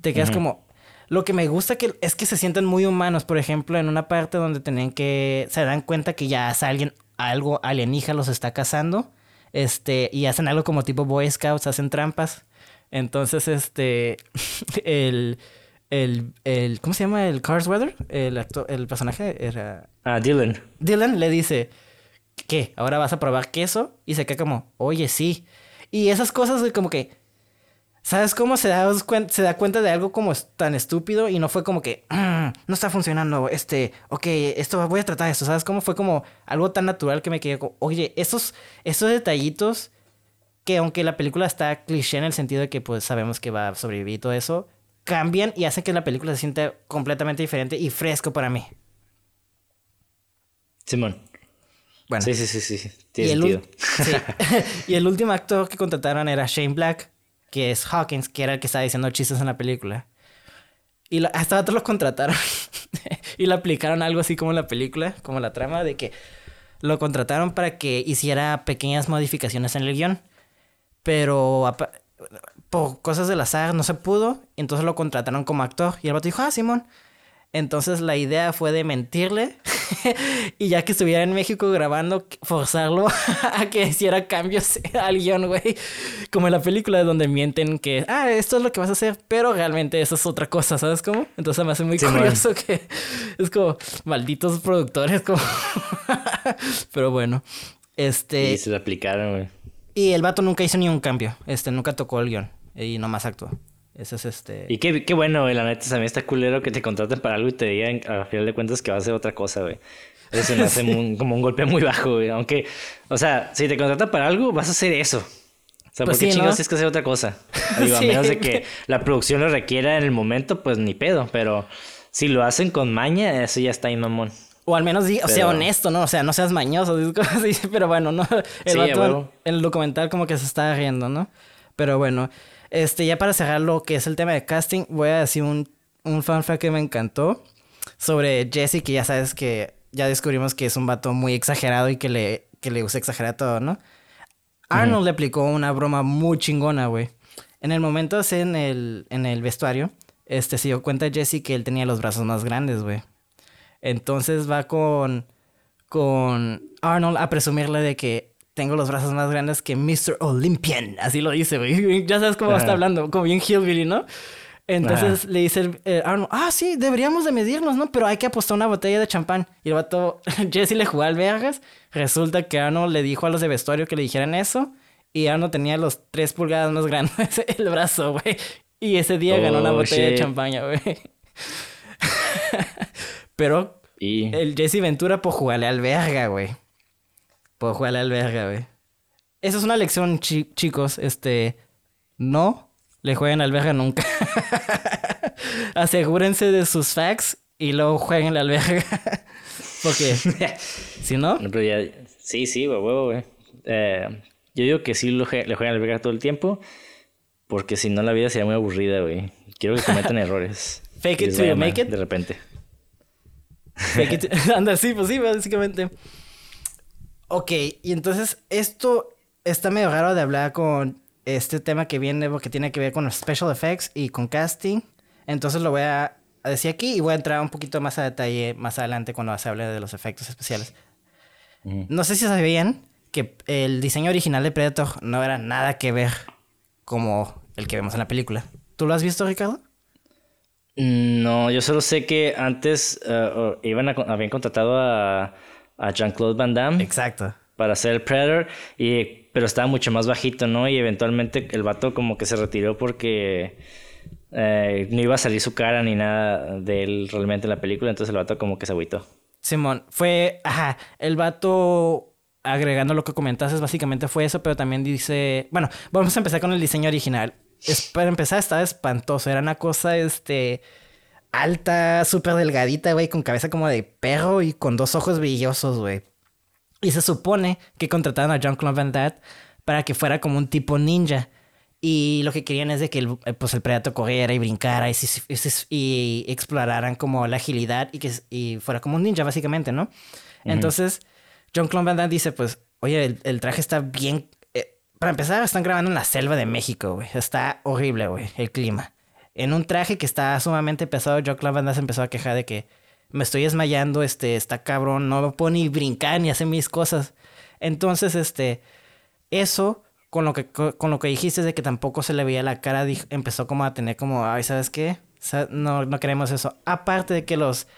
Te quedas como, lo que me gusta que es que se sienten muy humanos, por ejemplo, en una parte donde tenían que, se dan cuenta que ya alguien, algo alienígena los está cazando este, y hacen algo como tipo Boy Scouts, hacen trampas. Entonces, este, el, el, el, ¿cómo se llama? El Carsweather, el el personaje era... Ah, Dylan. Dylan le dice, ¿qué? ¿Ahora vas a probar queso? Y se queda como, oye, sí. Y esas cosas como que, ¿Sabes cómo se da, se da cuenta de algo como tan estúpido y no fue como que mm, no está funcionando, este, ok, esto voy a tratar esto, ¿sabes cómo fue como algo tan natural que me quedé como, oye, esos, esos detallitos que aunque la película está cliché en el sentido de que pues sabemos que va a sobrevivir y todo eso, cambian y hacen que la película se sienta completamente diferente y fresco para mí. Simón. Bueno. Sí, sí, sí, sí. Tiene y, sentido. El, y el último actor que contrataron era Shane Black que es Hawkins, que era el que estaba diciendo chistes en la película. Y hasta otros los contrataron y le aplicaron algo así como la película, como la trama, de que lo contrataron para que hiciera pequeñas modificaciones en el guion. Pero por cosas del azar no se pudo, entonces lo contrataron como actor. Y el vato dijo, ah, Simón. Entonces la idea fue de mentirle y ya que estuviera en México grabando, forzarlo a que hiciera cambios al guion, güey. Como en la película donde mienten que, ah, esto es lo que vas a hacer, pero realmente eso es otra cosa, ¿sabes cómo? Entonces me hace muy curioso que es como malditos productores, como... pero bueno, este... Y se lo aplicaron, güey. Y el vato nunca hizo ni un cambio, este, nunca tocó el guion y nomás actuó. Eso es este. Y qué, qué bueno, güey. La neta, a mí está culero que te contraten para algo y te digan a final de cuentas que va a ser otra cosa, güey. Eso me hace como un golpe muy bajo, güey. Aunque, o sea, si te contratan para algo, vas a hacer eso. O sea, pues ¿por qué chingados es que hacer otra cosa? Digo, a menos de que la producción lo requiera en el momento, pues ni pedo. Pero si lo hacen con maña, eso ya está ahí, mamón. O al menos, o sea, honesto, ¿no? O sea, no seas mañoso, pero bueno, no. El en el documental como que se está riendo, ¿no? Pero bueno, este, ya para cerrar lo que es el tema de casting, voy a decir un, un fanfact que me encantó sobre Jesse, que ya sabes que ya descubrimos que es un vato muy exagerado y que le, que le gusta exagerar todo, ¿no? Arnold le aplicó una broma muy chingona, güey. En el momento en el, en el vestuario, este, se dio cuenta Jesse que él tenía los brazos más grandes, güey. Entonces va con, con Arnold a presumirle de que tengo los brazos más grandes que Mr. Olympian. Así lo dice, güey. Ya sabes cómo está hablando, como bien hillbilly, ¿no? Entonces le dice el, eh, Arnold, ah, sí, deberíamos de medirnos, ¿no? Pero hay que apostar una botella de champán. Y el vato, Jesse le jugó al vergas. Resulta que Arnold le dijo a los de vestuario que le dijeran eso. Y Arnold tenía los tres pulgadas más grandes el brazo, güey. Y ese día ganó una Oh, botella de champaña, güey. Pero Y... el Jesse Ventura por jugarle al verga, güey. Por jugarle al verga, güey. Esa es una lección, chi- chicos. Este. No le jueguen al verga nunca. Asegúrense de sus facts y luego jueguenle al verga. Porque si no, No, pero ya- Sí, sí, güey, huevo, güey. Eh, yo digo que sí lo le juegan al verga todo el tiempo. Porque si no, la vida sería muy aburrida, güey. Quiero que cometan errores. Fake it till you make it. De repente. fake it- anda, sí, pues sí, básicamente. Ok, y entonces esto está medio raro de hablar con este tema que viene porque tiene que ver con los special effects y con casting. Entonces lo voy a a decir aquí y voy a entrar un poquito más a detalle más adelante cuando se hable de los efectos especiales. Ujú. No sé si sabían que el diseño original de Predator no era nada que ver como el que vemos en la película. ¿Tú lo has visto, Ricardo? Mm, No, yo solo sé que antes eh, iban a, habían contratado a, a Jean-Claude Van Damme Exacto. para hacer el Predator, y, pero estaba mucho más bajito, ¿no? Y eventualmente el vato como que se retiró porque eh, no iba a salir su cara ni nada de él realmente en la película, entonces el vato como que se agüitó. Simón, fue, ajá, el vato agregando lo que comentaste, básicamente fue eso, pero también dice, bueno, vamos a empezar con el diseño original. Es, para empezar, estaba espantoso, era una cosa, este, alta, súper delgadita, güey, con cabeza como de perro y con dos ojos brillosos, güey. Y se supone que contrataron a Jean-Claude Van Damme para que fuera como un tipo ninja. Y lo que querían es de que el, eh, pues el Predator corriera y brincara y, y exploraran como la agilidad y que y fuera como un ninja, básicamente, ¿no? Entonces, John Claude Van Damme dice, pues, oye, el, el traje está bien... eh, para empezar, están grabando en la selva de México, güey. Está horrible, güey, el clima. En un traje que está sumamente pesado, Van Damme se empezó a quejar de que me estoy desmayando, este, está cabrón, no puedo ni brincar ni hacer mis cosas. Entonces, este, eso, con lo que, co- con lo que dijiste de que tampoco se le veía la cara, empezó como a tener como, ay, ¿sabes qué? No, no queremos eso. Aparte de que los,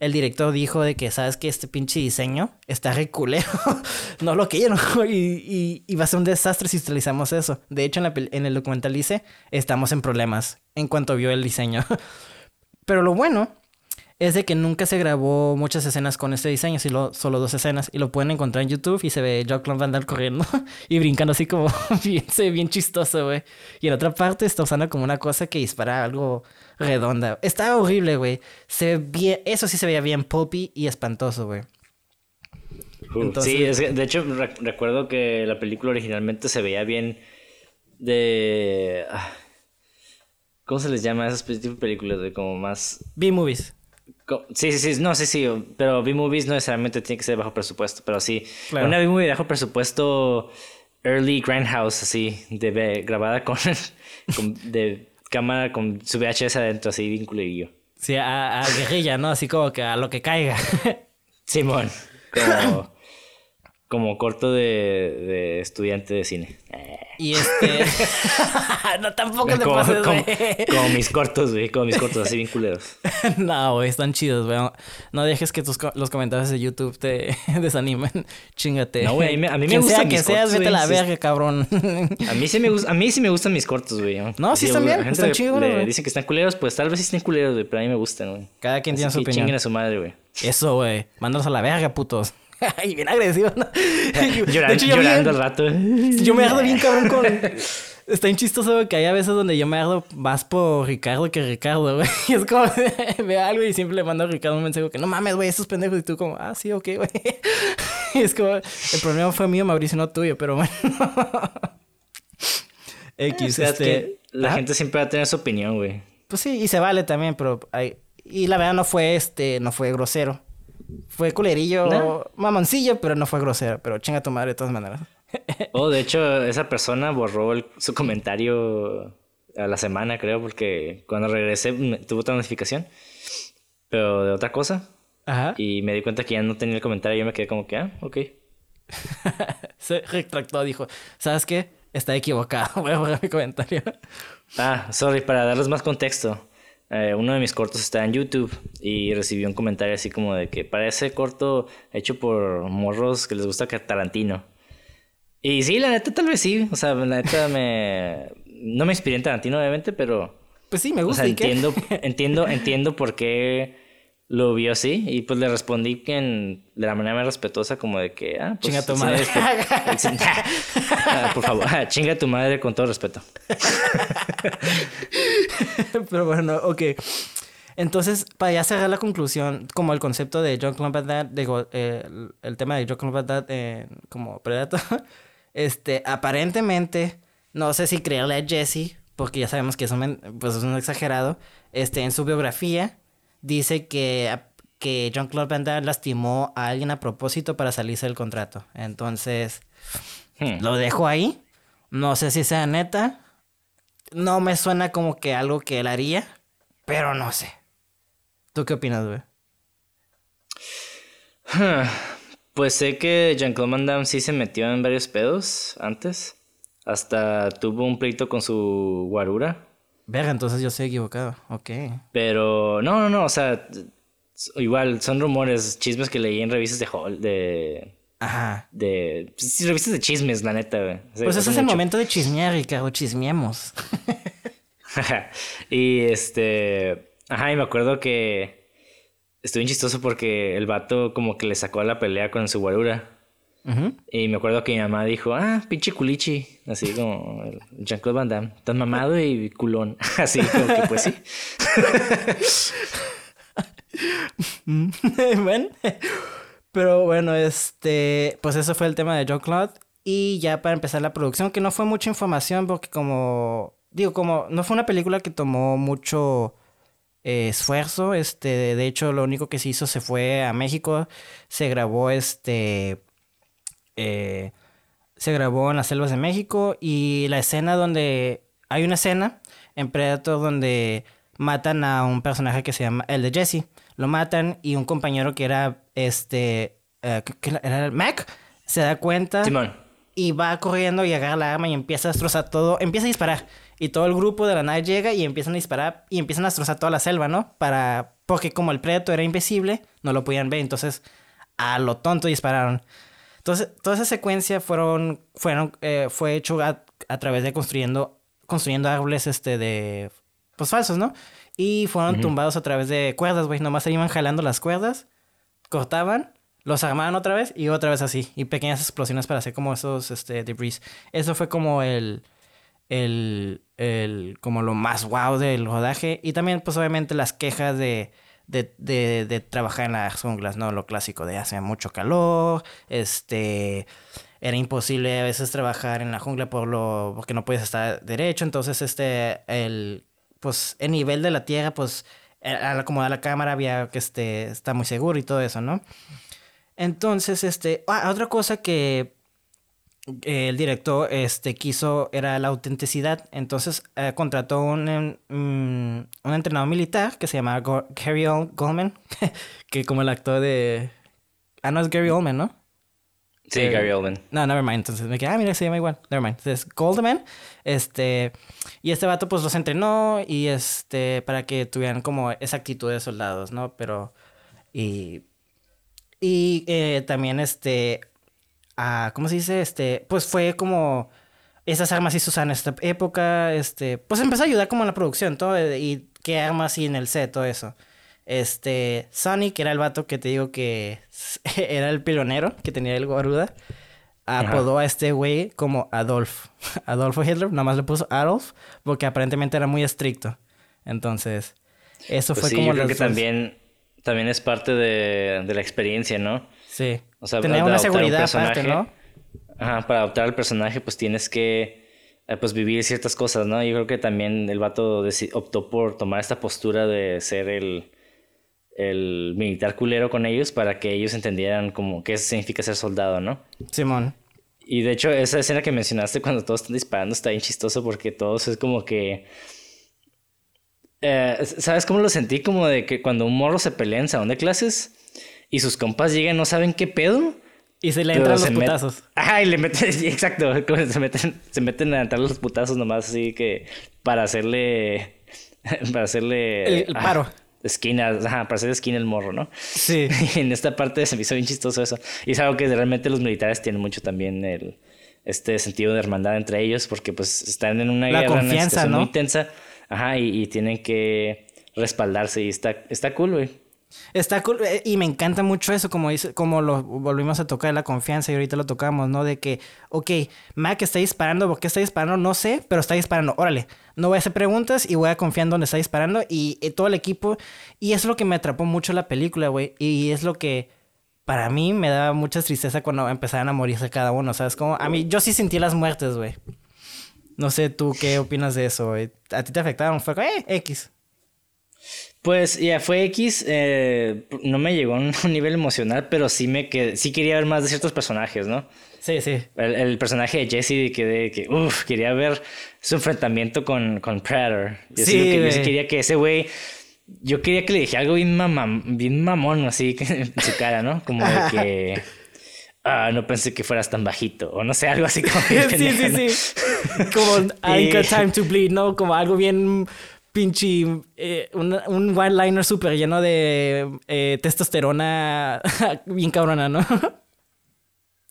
el director dijo de que, ¿sabes qué? Este pinche diseño está reculero. no lo quiero. y, y, y va a ser un desastre si utilizamos eso. De hecho, en, la en el documental dice, estamos en problemas en cuanto vio el diseño. Pero lo bueno es de que nunca se grabó muchas escenas con este diseño, sino solo dos escenas. Y lo pueden encontrar en YouTube y se ve Jock Van Damme corriendo y brincando así como bien, bien chistoso, güey. Y en otra parte está usando como una cosa que dispara algo redonda. Está horrible, güey. Se ve bien, eso sí se veía bien pulpy y espantoso, güey. Entonces- Sí, es que, de hecho re- recuerdo que la película originalmente se veía bien de... ah, ¿Cómo se les llama a esas pe- tipo de películas? De como más... B-movies. Sí, sí, sí, no, sí, sí, pero B-movies no necesariamente tiene que ser bajo presupuesto, pero sí. Claro. Una B-movie de bajo presupuesto early Grindhouse, así, de, ve- grabada con, con- de cámara con su VHS adentro, así, bien culerillo. Sí, a, a guerrilla, ¿no? Así como que a lo que caiga. Simón, como, como corto de, de estudiante de cine. Y este... no, tampoco te Como, pases, como- como mis cortos, güey, como mis cortos, así bien culeros. no, güey, están chidos, güey. No dejes que tus los comentarios de YouTube te desanimen. Chingate. No, güey, a mí me- a mí me Quien gustan sea que seas, vete a la sí. verga, cabrón. A mí sí me, gus- a mí sí me gustan mis cortos, güey. No, sí están güey, bien, la gente están chidos, güey. Dicen que están culeros, pues tal vez sí estén culeros, güey, pero a mí me gustan, güey. Cada quien tiene su opinión. chinguen a su madre, güey. Eso, güey. Mándalos a la verga, putos. Ay, bien agresivo, ¿no? Llorando, De hecho, yo llorando bien- al rato. Yo me ardo bien cabrón con... Está bien chistoso que hay a veces donde yo me ardo más por Ricardo que Ricardo, güey. Y es como, veo algo y siempre le mando a Ricardo un mensaje que no mames, güey, estos pendejos. Y tú como, ah, sí, ok, güey. Y es como, el problema fue mío, Mauricio, no tuyo, pero bueno. X, este... que la gente siempre va a tener su opinión, güey. Pues sí, y se vale también, pero hay... Y la verdad no fue este, no fue grosero. Fue culerillo, No. mamoncillo, pero no fue grosero. Pero chinga tu madre de todas maneras. Oh, de hecho, esa persona borró el- su comentario a la semana, creo, porque cuando regresé tuvo otra notificación, pero de otra cosa. Ajá. Y me di cuenta que ya no tenía el comentario y yo me quedé como que, ah, ok. Se retractó, dijo, ¿sabes qué? está equivocado. Voy a borrar mi comentario. Ah, sorry, para darles más contexto. Eh, uno de mis cortos está en YouTube y recibí un comentario así como de que parece corto hecho por morros que les gusta Tarantino. Y sí, la neta tal vez sí. O sea, la neta me... No me inspiré en Tarantino obviamente, pero... Pues sí, me gusta. O sea, entiendo, entiendo, entiendo por qué lo vio así y pues le respondí que en, de la manera más respetuosa como de que ah pues chinga tu madre ah, por favor chinga tu madre con todo respeto. Pero bueno ok. Entonces para ya cerrar la conclusión como el concepto de John Clampett digo eh, el, tema de John Clampett eh, como Predator este aparentemente no sé si creerle a Jesse porque ya sabemos que es un, pues, es un exagerado este en su biografía dice que, que John Claude Van Damme lastimó a alguien a propósito para salirse del contrato. Entonces, hmm. lo dejo ahí. No sé si sea neta. No me suena como que algo que él haría, pero no sé. ¿Tú qué opinas, güey? Pues sé que Jean-Claude Van Damme sí se metió en varios pedos antes. Hasta tuvo un pleito con su guarura. Verga, entonces yo estoy equivocado. Ok. Pero no, no, no, o sea, igual son rumores, chismes que leí en revistas de Hall, de... Ajá. De... Pues, revistas de chismes, la neta, güey. pues ese es el momento de chismear, Ricardo, chismeemos. y este... Ajá, y me acuerdo que... Estuve bien chistoso porque el vato como que le sacó a la pelea con su guarura. Y me acuerdo que mi mamá dijo, ah, pinche culichi. Así como Jean-Claude Van Damme. Tan mamado y culón. Así como que pues sí. bueno, pero bueno, este, pues eso fue el tema de Jean-Claude. Y ya para empezar la producción, que no fue mucha información porque como, digo, como no fue una película que tomó mucho eh, esfuerzo, este, de hecho lo único que se hizo se fue a México, se grabó este eh, se grabó en las selvas de México y la escena donde hay una escena en Predator donde matan a un personaje que se llama el de Jesse. Lo matan y un compañero que era este eh, que era el Mac se da cuenta y va corriendo y agarra la arma y empieza a destrozar todo, empieza a disparar y todo el grupo de la nave llega y empiezan a disparar y empiezan a destrozar toda la selva, ¿no? Para porque como el Predator era invisible, no lo podían ver, entonces a lo tonto dispararon. Entonces, toda esa secuencia fueron, fueron, eh, fue hecho a, través de construyendo, construyendo árboles este, de, pues falsos, ¿no? Y fueron tumbados a través de cuerdas, güey. Nomás se iban jalando las cuerdas, cortaban, los armaban otra vez y otra vez así. Y pequeñas explosiones para hacer como esos este, debris. Eso fue como el, el, el, como lo más wow del rodaje. Y también, pues obviamente las quejas de de, de, de, trabajar en las junglas, ¿no? Lo clásico de hace mucho calor, este, era imposible a veces trabajar en la jungla por lo, porque no puedes estar derecho, entonces este, el, pues, el nivel de la tierra, pues, al acomodar la cámara había que este, está muy seguro y todo eso, ¿no? Entonces, este, ah, otra cosa que el director este, quiso era la autenticidad. Entonces eh, contrató un, un, entrenador militar que se llamaba Gary Goldman, que como el actor de... Ah, no, es Gary Oldman, ¿no? Sí, eh, Gary Oldman. No, never mind. Entonces me quedé, ah, mira, se llama igual. Never mind. Entonces, Goldman, este... Y este vato pues los entrenó y este... Para que tuvieran como esa actitud de soldados, ¿no? Pero... Y... Y eh, también este ¿cómo se dice? Este, pues fue como esas armas sí se usan en esta época, este, pues empezó a ayudar como en la producción, todo, y qué armas y en el set, todo eso. Este, Sonny, que era el vato que te digo que era el pionero, que tenía el guaruda, apodó a este güey como Adolf. Adolfo Hitler, nada más le puso Adolf, porque aparentemente era muy estricto. Entonces, eso pues fue como... Yo creo que también, también es parte de, de la experiencia, ¿no? Sí. O sea, Tener una seguridad aparte, ¿no? Ajá, para adoptar al personaje, pues tienes que eh, pues vivir ciertas cosas, ¿no? Yo creo que también el vato optó por tomar esta postura de ser el, el militar culero con ellos para que ellos entendieran como qué significa ser soldado, ¿no? Simón. Y de hecho, esa escena que mencionaste cuando todos están disparando está bien chistoso porque todos es como que. Eh, ¿Sabes cómo lo sentí? Como de que cuando un morro se pelea en salón de clases y sus compas llegan no saben qué pedo Y se le entran los putazos. Ajá, y le meten, exacto, se meten, se meten a entrar los putazos nomás así que para hacerle, para hacerle... El, paro. esquina, ajá, para hacer esquina el morro, ¿no? Sí. Y en esta parte se me hizo bien chistoso eso. Y es algo que realmente los militares tienen mucho también el este sentido de hermandad entre ellos porque pues están en una guerra confianza, ¿no? muy tensa, ajá, y, y, tienen que respaldarse y está está cool, güey. Está cool eh, y me encanta mucho eso, como dice, como lo volvimos a tocar la confianza y ahorita lo tocamos, ¿no? De que, ok, Mac está disparando, ¿por qué está disparando? No sé, pero está disparando, órale, no voy a hacer preguntas y voy a confiar en donde está disparando y, y todo el equipo, y es lo que me atrapó mucho la película, güey, y es lo que para mí me daba mucha tristeza cuando empezaban a morirse cada uno, ¿sabes? Como, a mí, yo sí sentí las muertes, güey. No sé tú qué opinas de eso, güey. ¿A ti te afectaron? Fue, eh, X. Pues ya fue X, eh, no me llegó a un nivel emocional, pero sí me que sí quería ver más de ciertos personajes, ¿no? Sí, sí. El, personaje de Jesse que, de, que uff, quería ver su enfrentamiento con, con Predator. Yo sí, que, yo quería que ese güey, yo quería que le dije algo bien, bien mamón así en su cara, ¿no? Como de que... Ah, no pensé que fueras tan bajito. O no sé, algo así como... sí, sí, sí. Como I got time to bleed, ¿no? Como algo bien pinche eh, un, un one-liner súper lleno de eh, testosterona bien cabrona, ¿no?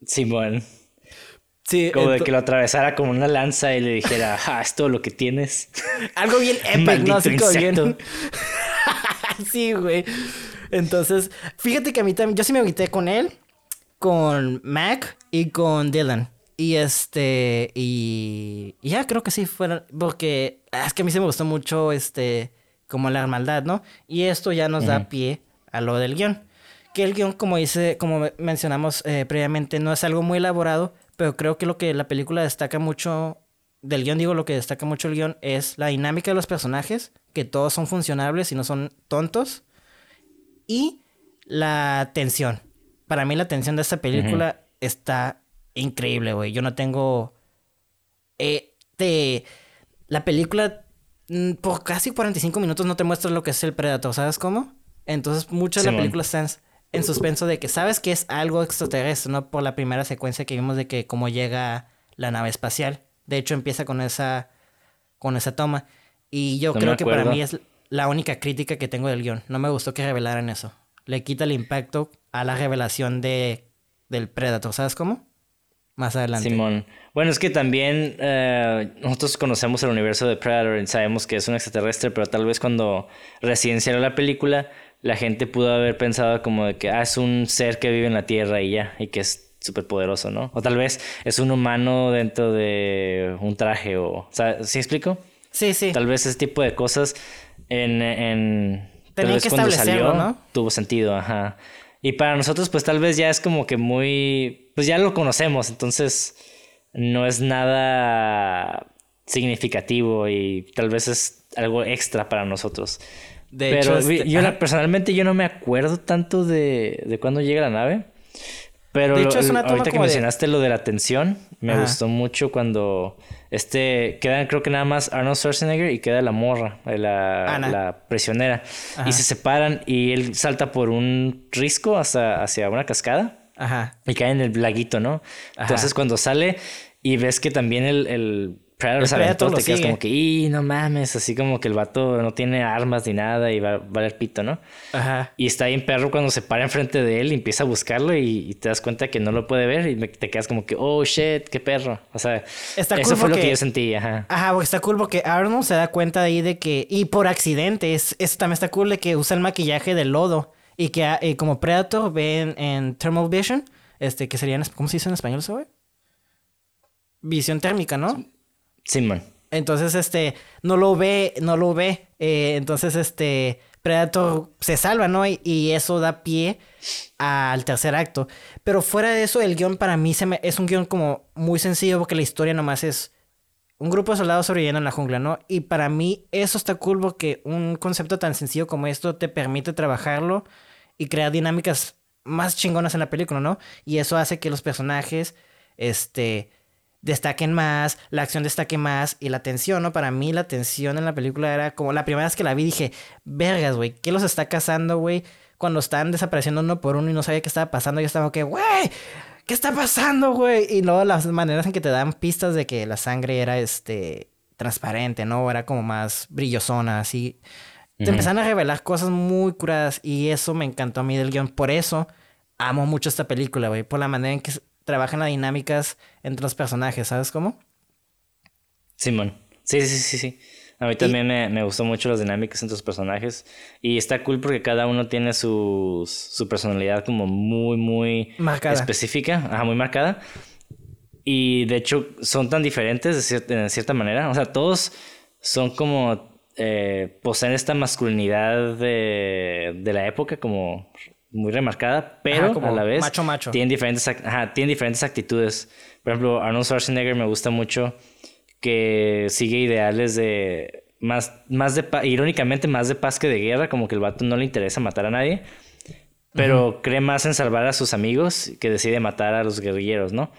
Simón. Sí, como de que lo atravesara como una lanza y le dijera, ah, es todo lo que tienes. Algo bien épico, ¿no? Así como bien... sí, güey. Entonces, fíjate que a mí también, yo sí me agüité con él, con Mac y con Dylan. Y este, y, ya creo que sí fueron, porque ah, es que a mí se me gustó mucho este, como la hermandad, ¿no? Y esto ya nos da pie a lo del guion. Que el guion, como dice, como mencionamos eh, previamente, no es algo muy elaborado, pero creo que lo que la película destaca mucho, del guion digo, lo que destaca mucho el guion es la dinámica de los personajes, que todos son funcionables y no son tontos, y la tensión. Para mí la tensión de esta película está increíble, güey. Yo no tengo... Eh, te... La película mm, por casi 45 minutos no te muestra lo que es el Predator, ¿sabes cómo? Entonces mucha de la película está en, suspenso de que sabes que es algo extraterrestre, ¿no? Por la primera secuencia que vimos de que cómo llega la nave espacial. De hecho empieza con esa, con esa toma. Y yo creo que para mí es la única crítica que tengo del guion. No me gustó que revelaran eso. Le quita el impacto a la revelación de, del Predator, ¿sabes cómo? Más adelante. Simón. Bueno, es que también eh, nosotros conocemos el universo de Predator y sabemos que es un extraterrestre, pero tal vez cuando recién salió la película, la gente pudo haber pensado como de que ah, es un ser que vive en la Tierra y ya, y que es súper poderoso, ¿no? O tal vez es un humano dentro de un traje o... o sea, ¿Sí explico? Sí, sí. Tal vez ese tipo de cosas en... en Tenían que cuando salió, ¿no? Tuvo sentido, ajá. Y para nosotros, pues tal vez ya es como que muy pues ya lo conocemos, entonces no es nada significativo y tal vez es algo extra para nosotros. De Pero hecho, este, yo personalmente yo no me acuerdo tanto de, de cuándo llega la nave. Pero de hecho, es una ahorita que mencionaste lo de la tensión, me gustó mucho cuando este quedan creo que nada más Arnold Schwarzenegger y queda la morra, la, la prisionera. Y se separan y él salta por un risco hacia, hacia una cascada. Ajá. Y cae en el laguito, ¿no? Entonces cuando sale y ves que también el, el Predator se aventó, te quedas como que, ¡y no mames! Así como que el vato no tiene armas ni nada y va, va al pito, ¿no? Ajá. Y está ahí en perro cuando se para enfrente de él y empieza a buscarlo y, te das cuenta que no lo puede ver y te quedas como que, ¡oh shit! ¡Qué perro! O sea, eso fue lo que yo sentí, ajá. Ajá, porque está cool porque Arnold se da cuenta de ahí de que, y por accidente, es, eso también está cool de que usa el maquillaje del lodo. Y que ah, como Predator ve en, Thermal Vision, este, que sería, ¿cómo se dice en español eso, güey? Visión térmica, ¿no? Sí, man. Entonces, este, no lo ve, no lo ve. Eh, entonces, este, Predator se salva, ¿no? Y, eso da pie al tercer acto. Pero fuera de eso, el guion para mí es un guion como muy sencillo porque la historia nomás es un grupo de soldados sobreviviendo en la jungla, ¿no? Y para mí eso está cool porque un concepto tan sencillo como esto te permite trabajarlo y crear dinámicas más chingonas en la película, ¿no? Y eso hace que los personajes, este, destaquen más, la acción destaque más y la tensión, ¿no? Para mí la tensión en la película era como la primera vez que la vi dije, vergas, güey, ¿qué los está cazando, güey? Cuando están desapareciendo uno por uno y no sabía qué estaba pasando, yo estaba que, güey, ¿qué está pasando, güey? Y luego las maneras en que te dan pistas de que la sangre era, este, transparente, ¿no? Era como más brillosona, así. Te empezaron a revelar cosas muy curadas y eso me encantó a mí del guion. Por eso amo mucho esta película, güey. Por la manera en que trabajan las dinámicas entre los personajes, ¿sabes cómo? Simón. Sí, sí, sí, sí. A mí también me, me, gustó mucho las dinámicas entre los personajes. Y está cool porque cada uno tiene su, su personalidad como muy, muy marcada. específica. Ajá, muy marcada. Y de hecho son tan diferentes de cierta, cierta manera. O sea, todos son como... Eh, poseen esta masculinidad de, de la época como muy remarcada, pero a la vez macho, macho. Tienen, diferentes, ajá, tienen diferentes actitudes. Por ejemplo, Arnold Schwarzenegger me gusta mucho que sigue ideales de más, más de irónicamente más de paz que de guerra, como que el vato no le interesa matar a nadie, pero cree más en salvar a sus amigos que decide matar a los guerrilleros, ¿no?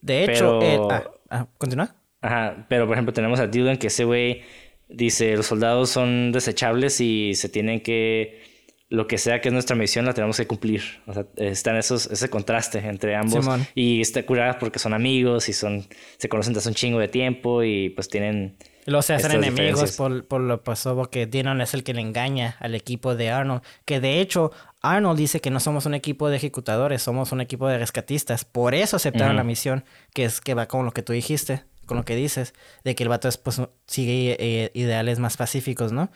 De hecho, eh, ah, ah, continúa. Ajá, pero por ejemplo tenemos a Dylan que ese güey dice los soldados son desechables y se tienen que lo que sea que es nuestra misión la tenemos que cumplir. O sea, está esos, ese contraste entre ambos. y está curada porque son amigos y son se conocen desde un chingo de tiempo y pues tienen... Los se hacen enemigos por, por lo pasó porque Dylan es el que le engaña al equipo de Arnold. Que de hecho, Arnold dice que no somos un equipo de ejecutadores, somos un equipo de rescatistas. Por eso aceptaron la misión, que es que va con lo que tú dijiste, con lo que dices, de que el vato pues, sigue eh, ideales más pacíficos, ¿no?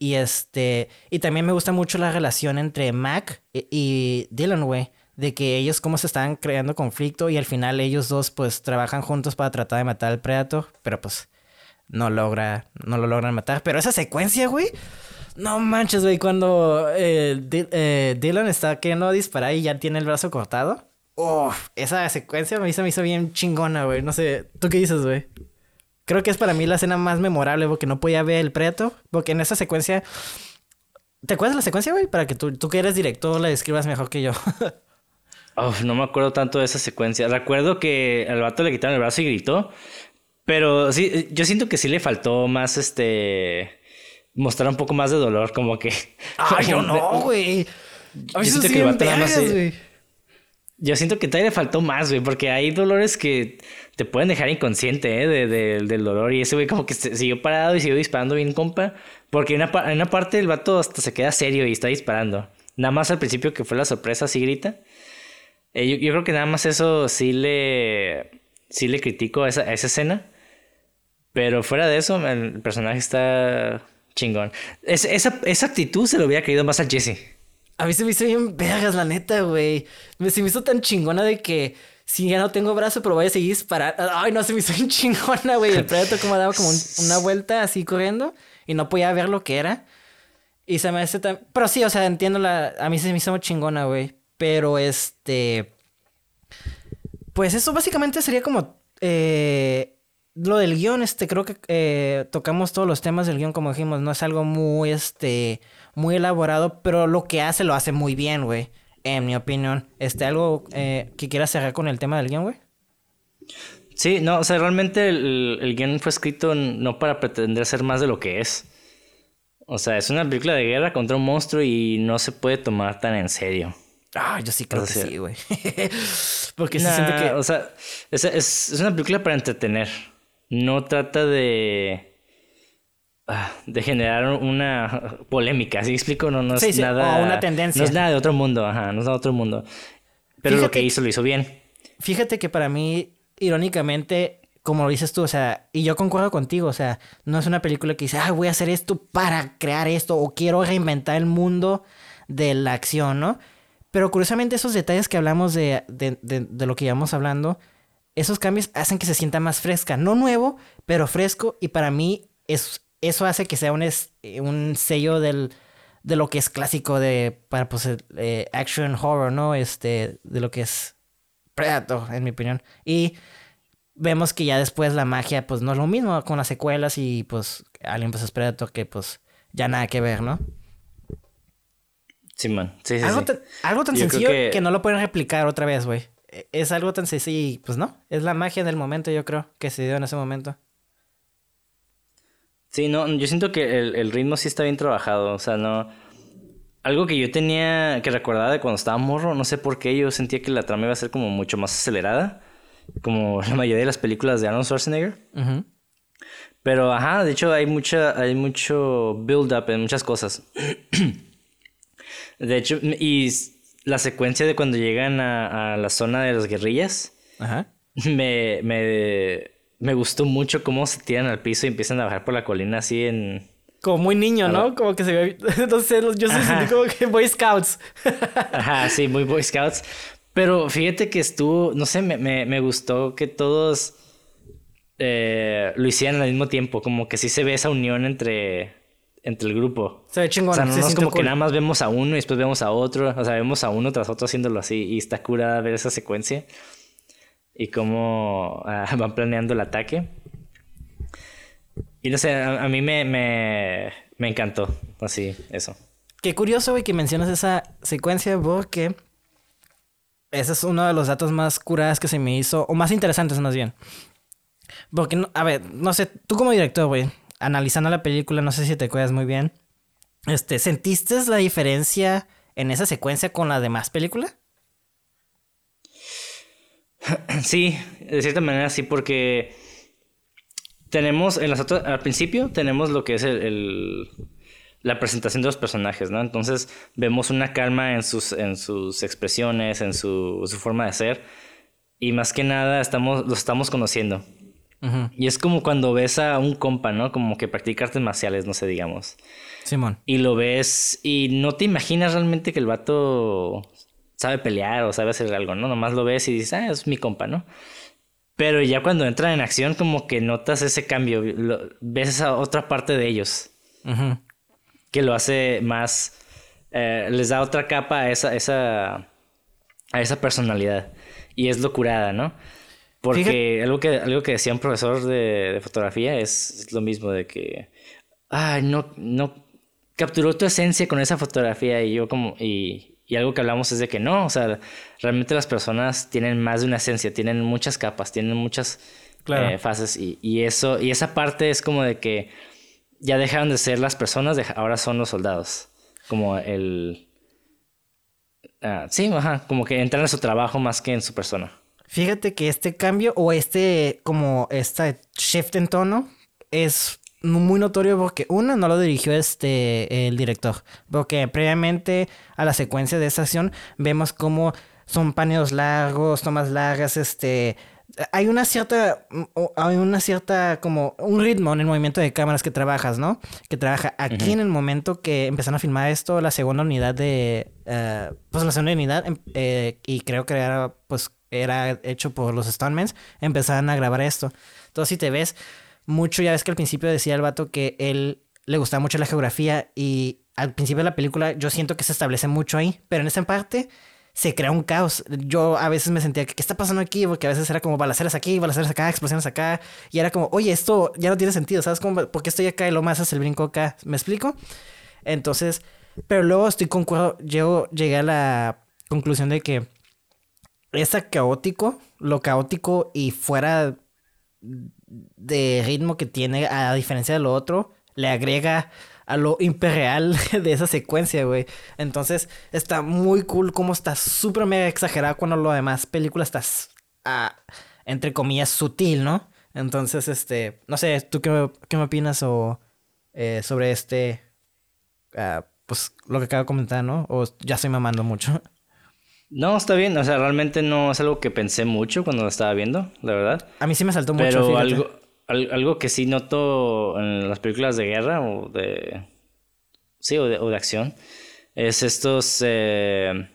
Y este. Y también me gusta mucho la relación entre Mac y, Dylan, güey. De que ellos cómo se estaban creando conflicto y al final ellos dos pues trabajan juntos para tratar de matar al Predator. Pero pues no logra. No lo logran matar. Pero esa secuencia, güey. No manches, güey. Cuando eh, eh, Dylan está queriendo disparar y ya tiene el brazo cortado. Uf, esa secuencia me hizo, me hizo bien chingona, güey. No sé. ¿Tú qué dices, güey? Creo que es para mí la escena más memorable porque no podía ver el preto. Porque en esa secuencia. ¿Te acuerdas de la secuencia, güey? Para que tú, tú que eres director la describas mejor que yo. no me acuerdo tanto de esa secuencia. Recuerdo que al vato le quitaron el brazo y gritó. Pero sí, yo siento que sí le faltó más este. mostrar un poco más de dolor, como que. Ay, yo no, güey. A veces que el vato nada más. Yo siento que todavía le faltó más, güey, porque hay dolores que te pueden dejar inconsciente, ¿eh? De, del dolor. Y ese güey como que siguió parado y siguió disparando bien compa. Porque en una, parte el vato hasta se queda serio y está disparando. Nada más al principio que fue la sorpresa, así grita. Eh, yo, creo que nada más eso sí le, sí le critico a esa, a esa escena. Pero fuera de eso, el personaje está chingón. esa, esa actitud se lo hubiera querido más a Jesse. A mí se me hizo bien vergas, la neta, güey. Se me hizo tan chingona de que si ya no tengo brazo, pero voy a seguir disparando. Ay, no, se me hizo bien chingona, güey. El Predator como daba como una vuelta así corriendo y no podía ver lo que era. Y se me hace tan... Pero sí, o sea, entiendo la... A mí se me hizo muy chingona, güey. Pero este... Pues eso básicamente sería como... Eh... Lo del guion, este, creo que eh, tocamos todos los temas del guion, como dijimos, no es algo muy, este, muy elaborado, pero lo que hace lo hace muy bien, güey. En mi opinión. Este, ¿algo eh, que quieras cerrar con el tema del guion, güey? Sí, no, o sea, realmente el, el guion fue escrito no para pretender ser más de lo que es. O sea, es una película de guerra contra un monstruo y no se puede tomar tan en serio. Ah, yo sí creo que sí, güey. Porque se siente que. O sea, es, es, es, una película para entretener. No trata de de generar una polémica, ¿sí explico? No, no es nada... O una tendencia. No es nada de otro mundo, ajá, no es nada de otro mundo. Pero lo que hizo, lo hizo bien. Fíjate que para mí, irónicamente, como lo dices tú, o sea, y yo concuerdo contigo, o sea, no es una película que dice, ah, voy a hacer esto para crear esto, o quiero reinventar el mundo de la acción, ¿no? Pero curiosamente esos detalles que hablamos de, de, de, de lo que íbamos hablando, esos cambios hacen que se sienta más fresca. No nuevo, pero fresco, y para mí es, eso hace que sea un, eh, un sello del, de lo que es clásico de para pues eh, action horror, ¿no? Este, de lo que es Predator, en mi opinión. Y vemos que ya después la magia, pues no es lo mismo con las secuelas y pues Alien vs Predator, que pues ya nada que ver, ¿no? Sí, man. Sí, sí, algo, Tan, algo tan sencillo que... que... no lo pueden replicar otra vez, güey. E, es algo tan sencillo y pues no. Es la magia del momento, yo creo, que se dio en ese momento. Sí, no, yo siento que el, ritmo sí está bien trabajado, o sea, no... algo que yo tenía que recordar de cuando estaba morro, no sé por qué yo sentía que la trama iba a ser como mucho más acelerada, como la mayoría de las películas de Arnold Schwarzenegger. Pero ajá, de hecho hay mucha hay mucho build up en muchas cosas. de hecho y la secuencia de cuando llegan a, a la zona de las guerrillas ajá. Me, me me gustó mucho cómo se tiran al piso y empiezan a bajar por la colina así en como muy niño, ¿no? Como que se ve. Entonces, yo se sentí como que Boy Scouts. Ajá, sí, muy Boy Scouts. Pero fíjate que estuvo. No sé, me, me, me gustó que todos eh, lo hicieran al mismo tiempo. Como que sí se ve esa unión entre. Entre el grupo. Se ve chingón. O sea, no, es como que nada más vemos a uno y después vemos a otro. O sea, vemos a uno tras otro haciéndolo así. Y está curada ver esa secuencia. Y cómo ah, van planeando el ataque. Y no sé, a, mí me, me, me, encantó. Así, eso. Qué curioso, güey, que mencionas esa secuencia porque ese es uno de los datos más curadas que se me hizo, o más interesantes más bien. Porque, a ver, no sé, tú como director, güey, analizando la película, no sé si te acuerdas muy bien. Este, ¿sentiste la diferencia en esa secuencia con la demás película? Sí, de cierta manera sí, porque tenemos, en las otras, al principio tenemos lo que es el, la presentación de los personajes, ¿no? Entonces vemos una calma en sus, en sus expresiones, en su, su forma de ser. Y más que nada estamos, los estamos conociendo. Y es como cuando ves a un compa, ¿no? Como que practica artes marciales, no sé, digamos. Simón. Y lo ves y no te imaginas realmente que el vato sabe pelear o sabe hacer algo, ¿no? Nomás lo ves y dices, ah, es mi compa, ¿no? Pero ya cuando entran en acción, como que notas ese cambio, ves esa otra parte de ellos. Que lo hace más. Eh, les da otra capa a esa, esa, a esa personalidad. Y es locurada, ¿no? Porque algo que, algo que decía un profesor de, fotografía es, lo mismo de que. Ay, no, no. Capturó tu esencia con esa fotografía. Y yo, como. Y, y algo que hablamos es de que no, o sea, realmente las personas tienen más de una esencia, tienen muchas capas, tienen muchas eh, fases y, eso, y esa parte es como de que ya dejaron de ser las personas, ahora son los soldados. Como el... Ah, sí, ajá, como que entran en su trabajo más que en su persona. Fíjate que este cambio o este, como este shift en tono es muy notorio porque una no lo dirigió este el director porque previamente a la secuencia de esa acción vemos como son paneos largos tomas largas este hay una cierta hay una cierta como un ritmo en el movimiento de cámaras que trabajas no que trabaja aquí en el momento que empezaron a filmar esto la segunda unidad de eh, pues la segunda unidad em, eh, y creo que era pues era hecho por los stuntmen empezaron a grabar esto. Entonces si te ves mucho, ya ves que al principio decía el vato que él le gustaba mucho la geografía y al principio de la película yo siento que se establece mucho ahí, pero en esa parte se crea un caos. Yo a veces me sentía que qué está pasando aquí, porque a veces era como balaceras aquí, balaceras acá, explosiones acá, y era como, oye, esto ya no tiene sentido, ¿sabes? Como, ¿Por qué estoy acá y lo más hace el brinco acá? ¿Me explico? Entonces, pero luego estoy concuerdo, yo llegué a la conclusión de que es caótico, lo caótico y fuera de ritmo que tiene, a diferencia de lo otro, le agrega a lo imperial de esa secuencia, güey. Entonces, está muy cool como está súper mega exagerado cuando lo demás película está, entre comillas, sutil, ¿no? Entonces, este, no sé, ¿tú qué, me opinas o, eh, sobre este, ah, pues, lo que acabo de comentar, ¿no? O ya estoy mamando mucho. No, está bien. O sea, realmente no es algo que pensé mucho cuando lo estaba viendo, la verdad. A mí sí me saltó mucho. Pero algo, algo que sí noto en las películas de guerra o de. Sí, o de, o de acción. Es estos eh,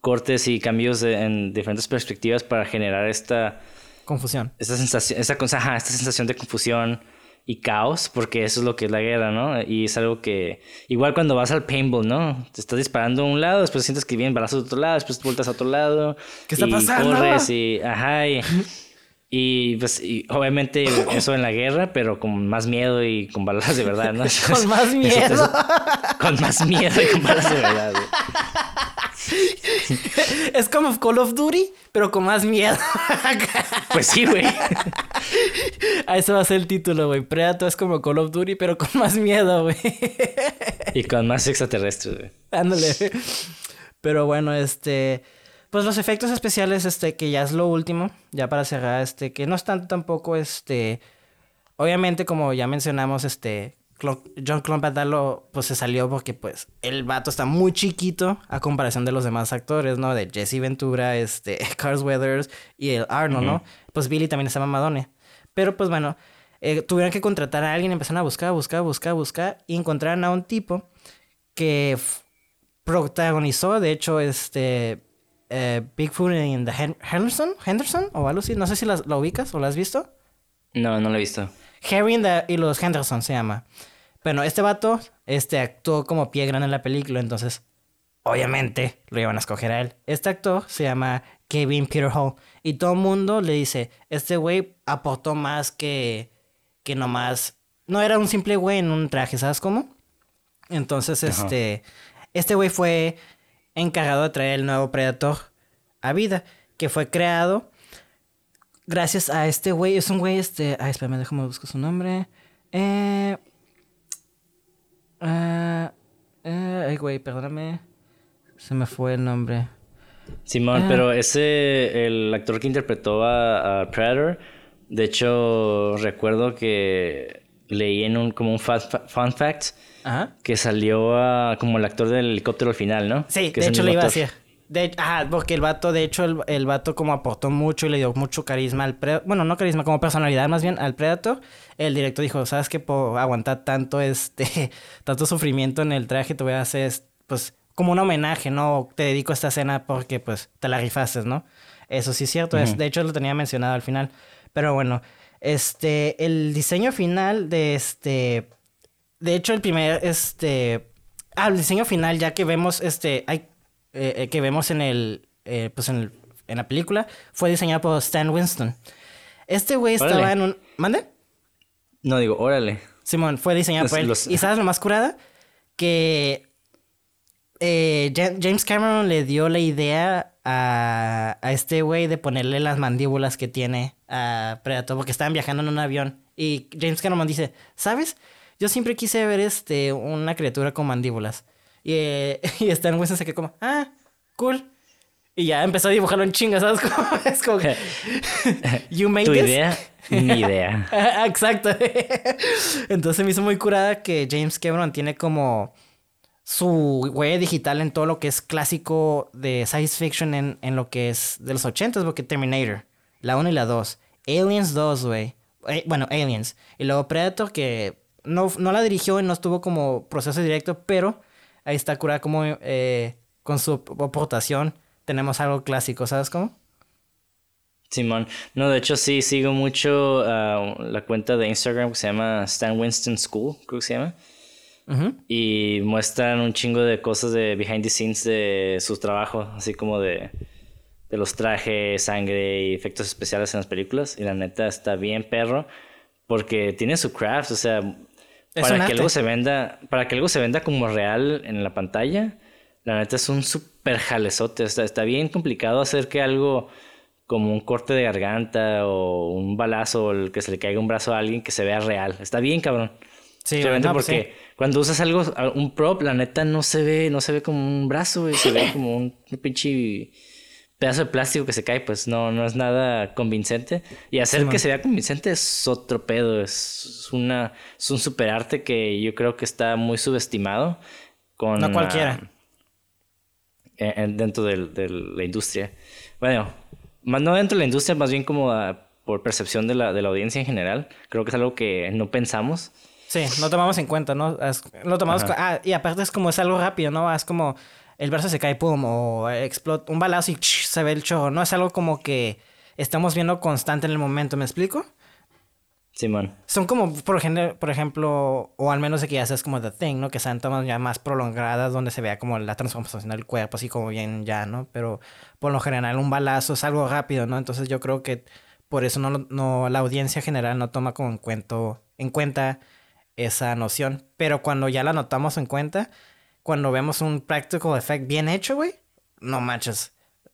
cortes y cambios en diferentes perspectivas para generar esta. Confusión. Esta sensación, esta, esta sensación de confusión y caos, porque eso es lo que es la guerra, ¿no? Y es algo que, igual cuando vas al paintball, ¿no? Te estás disparando a un lado, después sientes que vienen balazos de otro lado, después te vueltas a otro lado. ¿Qué está y pasando? Corres y, ajá, y, pues, y obviamente eso en la guerra, pero con más miedo y con balas de verdad, ¿no? con más miedo. con más miedo y con balas de verdad. es como Call of Duty, pero con más miedo. pues sí, güey. A eso va a ser el título, güey. Predator es como Call of Duty, pero con más miedo, güey. y con más extraterrestres, güey. Ándale. Pero bueno, este. Pues los efectos especiales, este, que ya es lo último, ya para cerrar, este, que no están tampoco, este. Obviamente, como ya mencionamos, este. John Clompatalo, pues se salió porque, pues, el vato está muy chiquito a comparación de los demás actores, ¿no? De Jesse Ventura, este, Cars Weathers y el Arnold, ¿no? Pues Billy también está mamadone. Pero, pues bueno, eh, tuvieron que contratar a alguien, empezaron a buscar, buscar, buscar, buscar, y encontraron a un tipo que protagonizó, de hecho, este eh, Bigfoot en The Henderson, Henderson o algo así. No sé si la, ubicas o la has visto. No, no la he visto. Harry y los Henderson se llama. Bueno, este vato este, actuó como pie grande en la película, entonces obviamente lo iban a escoger a él. Este actor se llama Kevin Peter Hall y todo el mundo le dice, este güey aportó más que, que nomás... No era un simple güey en un traje, ¿sabes cómo? Entonces, este... Este güey fue encargado de traer el nuevo Predator a vida, que fue creado gracias a este güey. Es un güey, este. Ay, espérame, déjame buscar su nombre. Eh. Eh ay, güey, perdóname. Se me fue el nombre. Simón, pero eh. ese, el actor que interpretó a, Predator, de hecho, recuerdo que leí en un, como un fun fact Ajá. que salió como el actor del helicóptero al final, ¿no? Sí, de hecho lo iba a decir. De, ajá, porque el vato, de hecho, el, el, vato como aportó mucho y le dio mucho carisma al Predator. Bueno, no carisma, como personalidad más bien al Predator. El director dijo, ¿sabes qué? Por aguantar tanto, este, tanto sufrimiento en el traje, te voy a hacer, pues, como un homenaje, ¿no? Te dedico a esta escena porque, pues, te la rifaste, ¿no? Eso sí es cierto. es, de hecho, lo tenía mencionado al final. Pero bueno, este, el diseño final de este de hecho, el primer, este... Ah, el diseño final, ya que vemos, este... Hay, eh, eh, que vemos en el... Eh, pues en, el, en la película, fue diseñado por Stan Winston. Este güey estaba en un... ¿Mande? No, digo, órale. Simón, fue diseñado por él. ¿Y sabes lo más curada? Que... James Cameron le dio la idea a, a este güey de ponerle las mandíbulas que tiene a Predator porque estaban viajando en un avión. Y James Cameron dice, ¿sabes? Yo siempre quise ver este, una criatura con mandíbulas. Y, eh, y Stan Winston se quedó como, ah, cool. Y ya empezó a dibujarlo en chingas, ¿sabes? es como que... you made ¿Tu idea? Mi idea. Exacto. Entonces me hizo muy curada que James Cameron tiene como su huella digital en todo lo que es clásico de science fiction en, en lo que es de los 80 porque Terminator, la 1 y la 2. Aliens 2, güey. Eh, bueno, Aliens. Y luego Predator, que no, no la dirigió y no estuvo como proceso directo, pero ahí está curada como eh, con su aportación tenemos algo clásico, ¿sabes cómo? Simón, no, de hecho sí, sigo mucho ah, la cuenta de Instagram que se llama Stan Winston School, creo que se llama. Y muestran un chingo de cosas de behind the scenes de su trabajo, así como de, de los trajes, sangre y efectos especiales en las películas. Y la neta está bien perro, porque tiene su craft, o sea, para que algo se venda, para que algo se venda como real en la pantalla, la neta es un súper jalezote. Está, está bien complicado hacer que algo como un corte de garganta o un balazo o el que se le caiga un brazo a alguien que se vea real. Está bien, cabrón. Sí, pues porque cuando usas algo, un prop, la neta no se ve, no se ve como un brazo, se ve como un, un pinche pedazo de plástico que se cae, pues no, no es nada convincente. Y hacer que se vea convincente es otro pedo, es una es un superarte que yo creo que está muy subestimado con no cualquiera dentro de, la industria. Bueno, más no dentro de la industria, más bien como por percepción de la, de la audiencia en general. Creo que es algo que no pensamos. Sí, no tomamos en cuenta, ¿no? lo tomamos... Ah, y aparte es como es algo rápido, ¿no? Es como el brazo se cae, pum, o explota un balazo y se ve el chorro. No es algo como que estamos viendo constante en el momento, ¿me explico? Simón. Son como, por, ejemplo, por ejemplo, o al menos aquí ya es como The Thing, ¿no? Que sean tomas ya más prolongadas donde se vea como la transformación del cuerpo, así como bien ya, ¿no? Pero por lo general un balazo es algo rápido, ¿no? Entonces yo creo que por eso no, no la audiencia general no toma como en, cuento, en cuenta esa noción. Pero cuando ya la notamos en cuenta, cuando vemos un practical effect bien hecho, güey, no manches.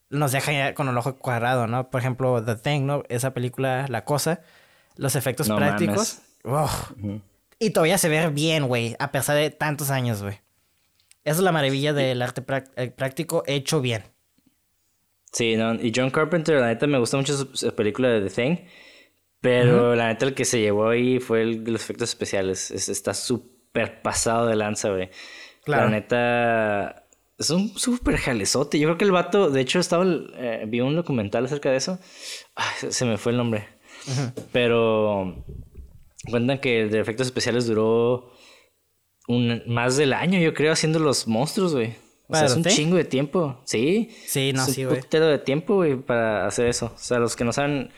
Nos deja ya con el ojo cuadrado, ¿no? Por ejemplo, The Thing, ¿no? Esa película, La Cosa, los efectos prácticos. Y todavía se ve bien, güey, a pesar de tantos años, güey. Esa es la maravilla del arte eh, práctico hecho bien. Sí, no, y John Carpenter, la neta, me gusta mucho su, película de The Thing. Pero la neta, el que se llevó ahí fue el, los efectos especiales. está súper pasado de lanza, güey. Claro. La neta, es un súper jalezote. Yo creo que el vato, de hecho, estaba, eh, vi un documental acerca de eso. se me fue el nombre. Pero cuentan que el de efectos especiales duró un, más del año, yo creo, haciendo los monstruos, güey. O sea, es un chingo de tiempo. Sí. Sí, no, sí, güey. Un putero de tiempo, güey, para hacer eso. O sea, los que no saben,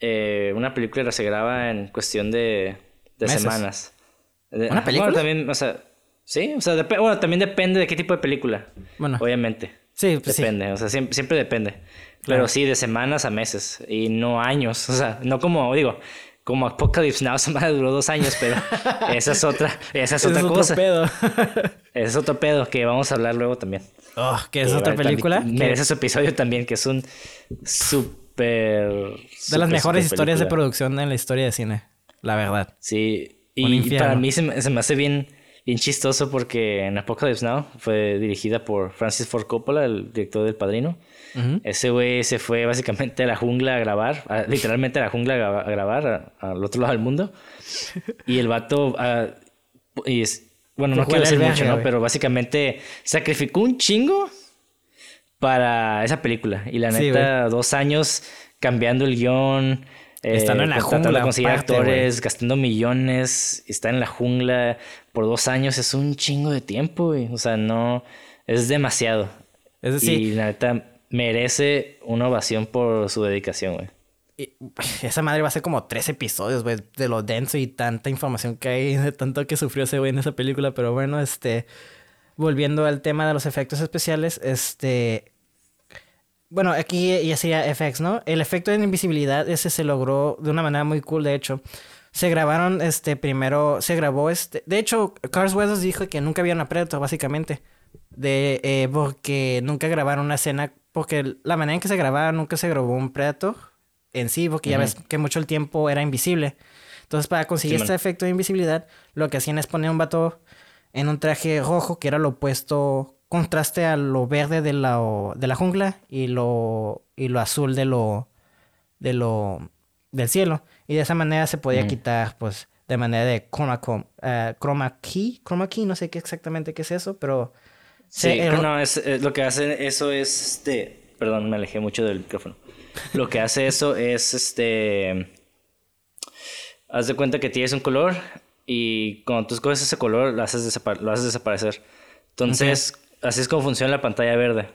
eh, una película se graba en cuestión de, de semanas. ¿Una película? Bueno, también, o sea, sí, o sea, bueno, también depende de qué tipo de película. Bueno. Obviamente. Sí, pues Depende, o sea, siempre, siempre depende. Pero sí, de semanas a meses y no años. O sea, no como, digo, como Apocalypse Now se duró dos años, pero esa es otra, esa es otra cosa. Pedo. es otro pedo que vamos a hablar luego también. Oh, que es otra película. Merece su episodio también, que es un súper... De las mejores historias de producción en la historia de cine, la verdad. Sí, y, para mí se me, se me hace bien, bien chistoso porque en Apocalypse Now fue dirigida por Francis Ford Coppola, el director del Padrino. Ese güey se fue básicamente a la jungla a grabar, literalmente a la jungla a, grabar, al otro lado del mundo. Y el vato, ah, y bueno, no quiero decir mucho, ¿no? Pero básicamente sacrificó un chingo para esa película. Y la neta, dos años cambiando el guion. Estando en la jungla. conseguir actores, gastando millones, estar en la jungla por dos años es un chingo de tiempo, güey. O sea, no. Es demasiado. Es decir, y la neta, merece una ovación por su dedicación, güey. Esa madre va a ser como tres episodios, güey, de lo denso y tanta información que hay, de tanto que sufrió ese güey en esa película. Pero bueno, este. Volviendo al tema de los efectos especiales, este. Bueno, aquí ya sería FX, ¿no? El efecto de invisibilidad, ese se logró de una manera muy cool, de hecho. Se grabaron, este, primero, se grabó, este. De hecho, Cars Weathers dijo que nunca habían Predator, básicamente. De, eh, porque nunca grabaron una escena porque la manera en que se grababa nunca se grabó un Predator en sí, porque ya ves que mucho el tiempo era invisible. Entonces, para conseguir este efecto de invisibilidad, lo que hacían es poner un vato en un traje rojo, que era lo opuesto, contraste a lo verde de la, de la jungla y lo, y lo azul de lo, de lo, del cielo. Y de esa manera se podía quitar, pues, de manera de chroma, uh, chroma key, chroma key, no sé qué exactamente qué es eso, pero Sí, no, es, eh, lo que hace eso es, este, perdón, me alejé mucho del micrófono. Lo que hace eso es, este, haz de cuenta que tienes un color y cuando tú escoges ese color lo haces, lo haces desaparecer. Entonces, así es como funciona la pantalla verde.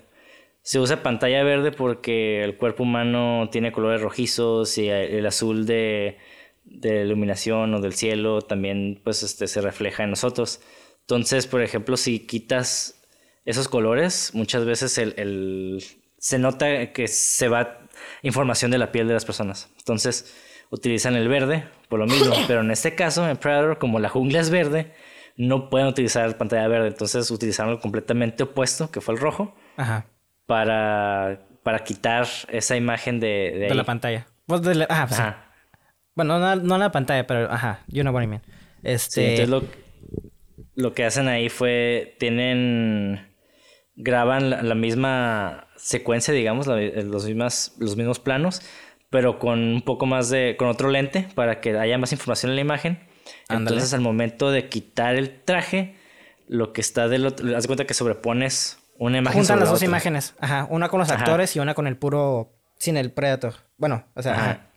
Se usa pantalla verde porque el cuerpo humano tiene colores rojizos y el azul de, de iluminación o del cielo también pues este, se refleja en nosotros. Entonces, por ejemplo, si quitas esos colores, muchas veces el, se nota que se va información de la piel de las personas. Entonces, utilizan el verde por lo mismo. Pero en este caso, en Predator, como la jungla es verde, no pueden utilizar pantalla verde. Entonces, utilizaron lo completamente opuesto, que fue el rojo, Para, para quitar esa imagen de, de, la pantalla. Pues Bueno, no, no, la pantalla, pero ajá, you know what I mean. Este... entonces lo, lo que hacen ahí fue, tienen graban la, misma secuencia, digamos, eh, los, mismas, los mismos planos, pero con un poco más de, con otro lente para que haya más información en la imagen. Entonces al momento de quitar el traje, lo que está del otro, haz cuenta que sobrepones una imagen. Juntan las dos imágenes, ajá, una con los actores y una con el puro, sin el Predator. Bueno, o sea, ajá.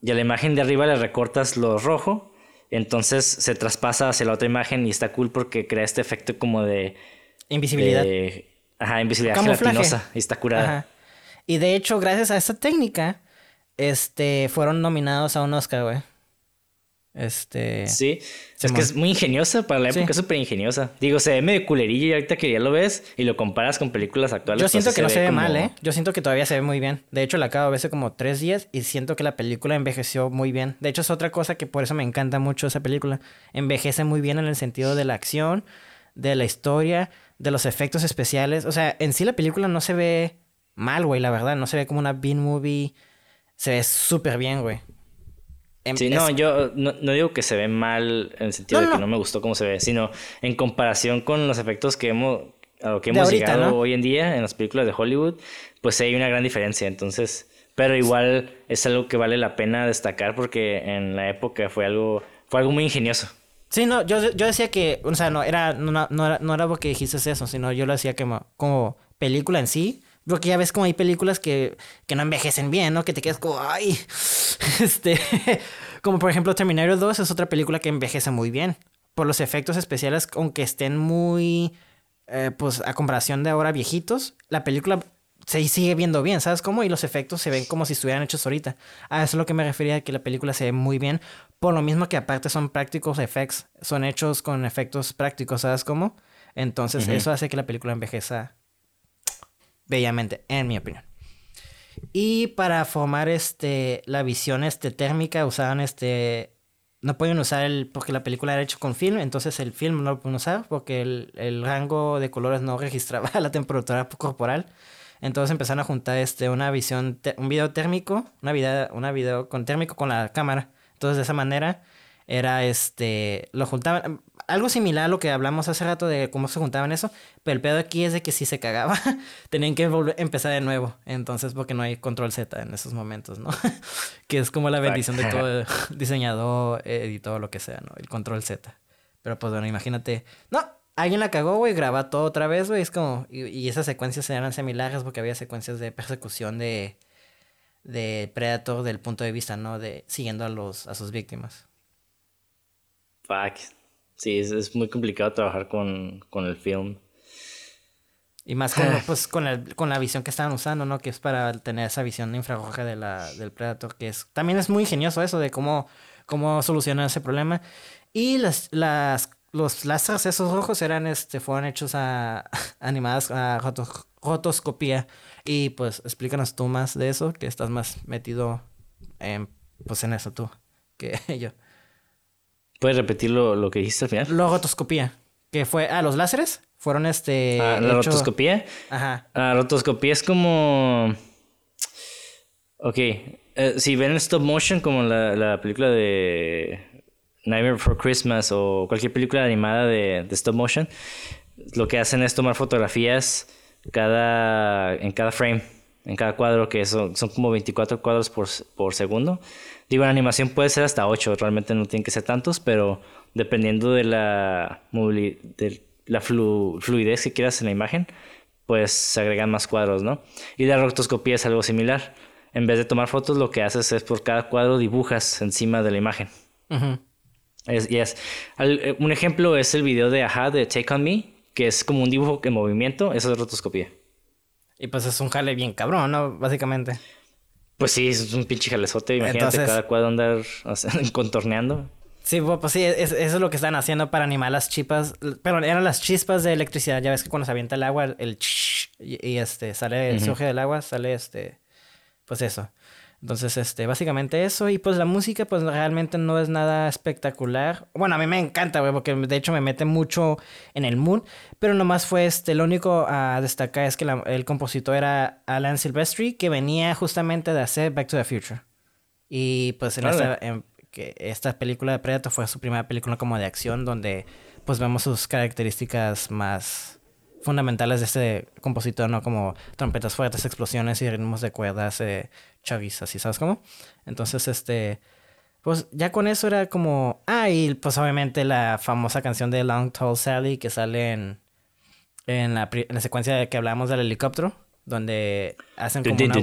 Y a la imagen de arriba le recortas lo rojo, entonces se traspasa hacia la otra imagen y está cool porque crea este efecto como de Invisibilidad. ajá, invisibilidad gelatinosa. Y está curada. Y de hecho, gracias a esta técnica, este, fueron nominados a un Oscar, güey. Este. Sí, es que es muy ingeniosa para la época, es súper ingeniosa. Digo, se ve medio culerillo y ahorita que ya lo ves y lo comparas con películas actuales. Yo siento pues, que no se ve mal, ¿eh? Yo siento que todavía se ve muy bien. De hecho, la acabo de ver hace como tres días y siento que la película envejeció muy bien. De hecho, es otra cosa que por eso me encanta mucho esa película. Envejece muy bien en el sentido de la acción, de la historia, de los efectos especiales. O sea, en sí la película no se ve mal, güey, la verdad. No se ve como una B-movie. Se ve súper bien, güey. Em, Sí, es- no, yo no, no digo que se ve mal en el sentido No, de que no. no me gustó cómo se ve, sino en comparación con los efectos que hemos, a lo que hemos ahorita, llegado hoy en día en las películas de Hollywood, pues hay una gran diferencia. Entonces, pero igual es algo que vale la pena destacar porque en la época fue algo, fue algo muy ingenioso. Sí, no, yo, yo decía que, o sea, no era, no, no era, no era porque dijiste eso, sino yo lo hacía como, como película en sí. Porque ya ves como hay películas que, que no envejecen bien, ¿no? Que te quedas como, ay, este, como por ejemplo Terminator 2 es otra película que envejece muy bien. Por los efectos especiales, aunque estén muy, eh, pues a comparación de ahora viejitos, la película se sigue viendo bien, ¿sabes cómo? Y los efectos se ven como si estuvieran hechos ahorita. A eso es lo que me refería, que la película se ve muy bien. Por lo mismo que aparte son prácticos effects, son hechos con efectos prácticos, ¿sabes cómo? Entonces eso hace que la película envejeza bellamente, en mi opinión. Y para formar este la visión este térmica usaban este no pueden usar el porque la película era hecha con film, entonces el film no lo pueden usar porque el, el rango de colores no registraba la temperatura corporal. Entonces empezaron a juntar este una visión un video térmico, una video una video con térmico con la cámara. Entonces de esa manera era este lo juntaban algo similar a lo que hablamos hace rato de cómo se juntaban eso, pero el pedo aquí es de que si se cagaba, tenían que volver, empezar de nuevo. Entonces, porque no hay control Z en esos momentos, ¿no? que es como la bendición de todo diseñador, editor, lo que sea, ¿no? El control Z. Pero pues bueno, imagínate, no, alguien la cagó, güey, graba todo otra vez, güey, es como, y, y esas secuencias eran similares porque había secuencias de persecución de, de Predator del punto de vista, ¿no? De siguiendo a los, a sus víctimas. Fuck. Sí, es, es muy complicado trabajar con, con el film. Y más con, pues, con, el- con la visión que estaban usando, ¿no? Que es para tener esa visión infrarroja de la, del Predator, que es... También es muy ingenioso eso de cómo, cómo solucionar ese problema. Y las, las, los láseres esos rojos eran, este, fueron hechos a... animadas a roto- rotoscopía. Y pues explícanos tú más de eso, que estás más metido en, pues, en eso tú, que yo. ¿Puedes repetir lo, lo que dijiste al final? La rotoscopía, que fue... Ah, los láseres fueron, este... Ah, la hecho- rotoscopía. Ajá. La rotoscopía es como. Ok. eh, si ven stop motion, como la, la película de Nightmare Before Christmas o cualquier película animada de, de stop motion, lo que hacen es tomar fotografías cada, en cada frame, en cada cuadro, que son, son como 24 cuadros por, por segundo. Digo, en animación puede ser hasta 8, realmente no tienen que ser tantos, pero dependiendo de la, de la flu- fluidez que quieras en la imagen, pues se agregan más cuadros, ¿no? Y la rotoscopía es algo similar. En vez de tomar fotos, lo que haces es por cada cuadro dibujas encima de la imagen. Es, y es- al- eh, un ejemplo es el video de Aja de Take On Me, que es como un dibujo en movimiento, eso es rotoscopía. Y pues es un jale bien cabrón, ¿no? Básicamente. Pues sí, es un pinche jalezote, imagínate Entonces- cada cuadro andar o sea, contorneando. Sí, pues sí, es- eso es lo que están haciendo para animar las chispas. Pero eran las chispas de electricidad. Ya ves que cuando se avienta el agua, el ch y, y, este sale, surge del agua, sale este. Pues eso. Entonces, este, básicamente eso. Y pues la música, pues realmente no es nada espectacular. Bueno, a mí me encanta, güey, porque de hecho me mete mucho en el mood. Pero nomás fue este. Lo único a destacar es que la- el compositor era Alan Silvestri, que venía justamente de hacer Back to the Future. Y pues en esta, en- que esta película de Predator fue su primera película como de acción donde pues vemos sus características más fundamentales de este compositor, ¿no? Como trompetas fuertes, explosiones y ritmos de cuerdas, eh, chuggies, así, ¿sabes cómo? Entonces, este... Pues ya con eso era como... Ah, y pues obviamente la famosa canción de Long Tall Sally que sale en, en, la, pri- en la secuencia de que hablamos del helicóptero, donde hacen como una...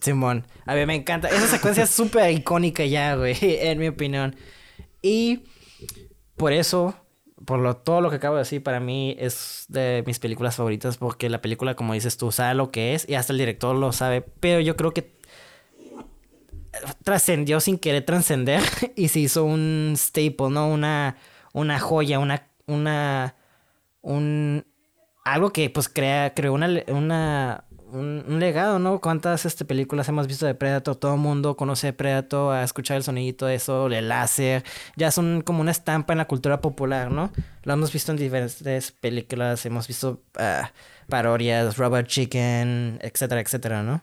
Simón, a mí me encanta. Esa secuencia es súper icónica ya, güey, en mi opinión. Y por eso, por lo, todo lo que acabo de decir, para mí es de mis películas favoritas porque la película, como dices tú, sabe lo que es y hasta el director lo sabe. Pero yo creo que trascendió sin querer trascender y se hizo un staple, ¿no? Una, una joya, una, una, un, algo que pues crea, creó una, una, un, un legado, ¿no? ¿Cuántas este, películas hemos visto de Predator? Todo el mundo conoce Predator, a escuchar el sonidito de eso, el láser, ya son como una estampa en la cultura popular, ¿no? Lo hemos visto en diferentes películas, hemos visto ah, parodias, Robot Chicken, etcétera, etcétera, ¿no?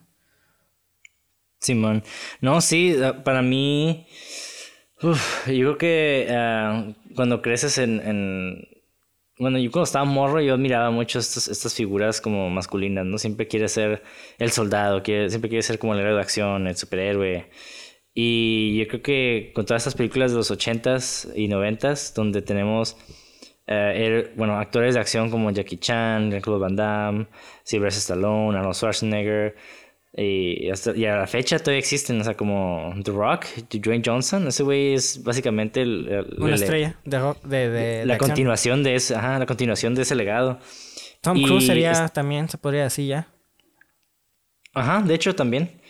Simón. No, sí, para mí. uf, yo creo que ah, cuando creces en- Bueno, yo cuando estaba morro, yo admiraba mucho estas, figuras como masculinas, ¿no? Siempre quiere ser el soldado, quiere, siempre quiere ser como el héroe de acción, el superhéroe. Y yo creo que con todas estas películas de los 80s y 90s, donde tenemos. eh, bueno, actores de acción como Jackie Chan, Jean-Claude Van Damme, Sylvester Stallone, Arnold Schwarzenegger, y, hasta, y a la fecha todavía existen, o sea, como The Rock, Dwayne Johnson, ese güey es básicamente el- el- Una el- estrella de rock, de, la acción. continuación de ese, ajá, la continuación de ese legado. Tom y Cruise sería es- también, se podría decir ya. Ajá, de hecho también.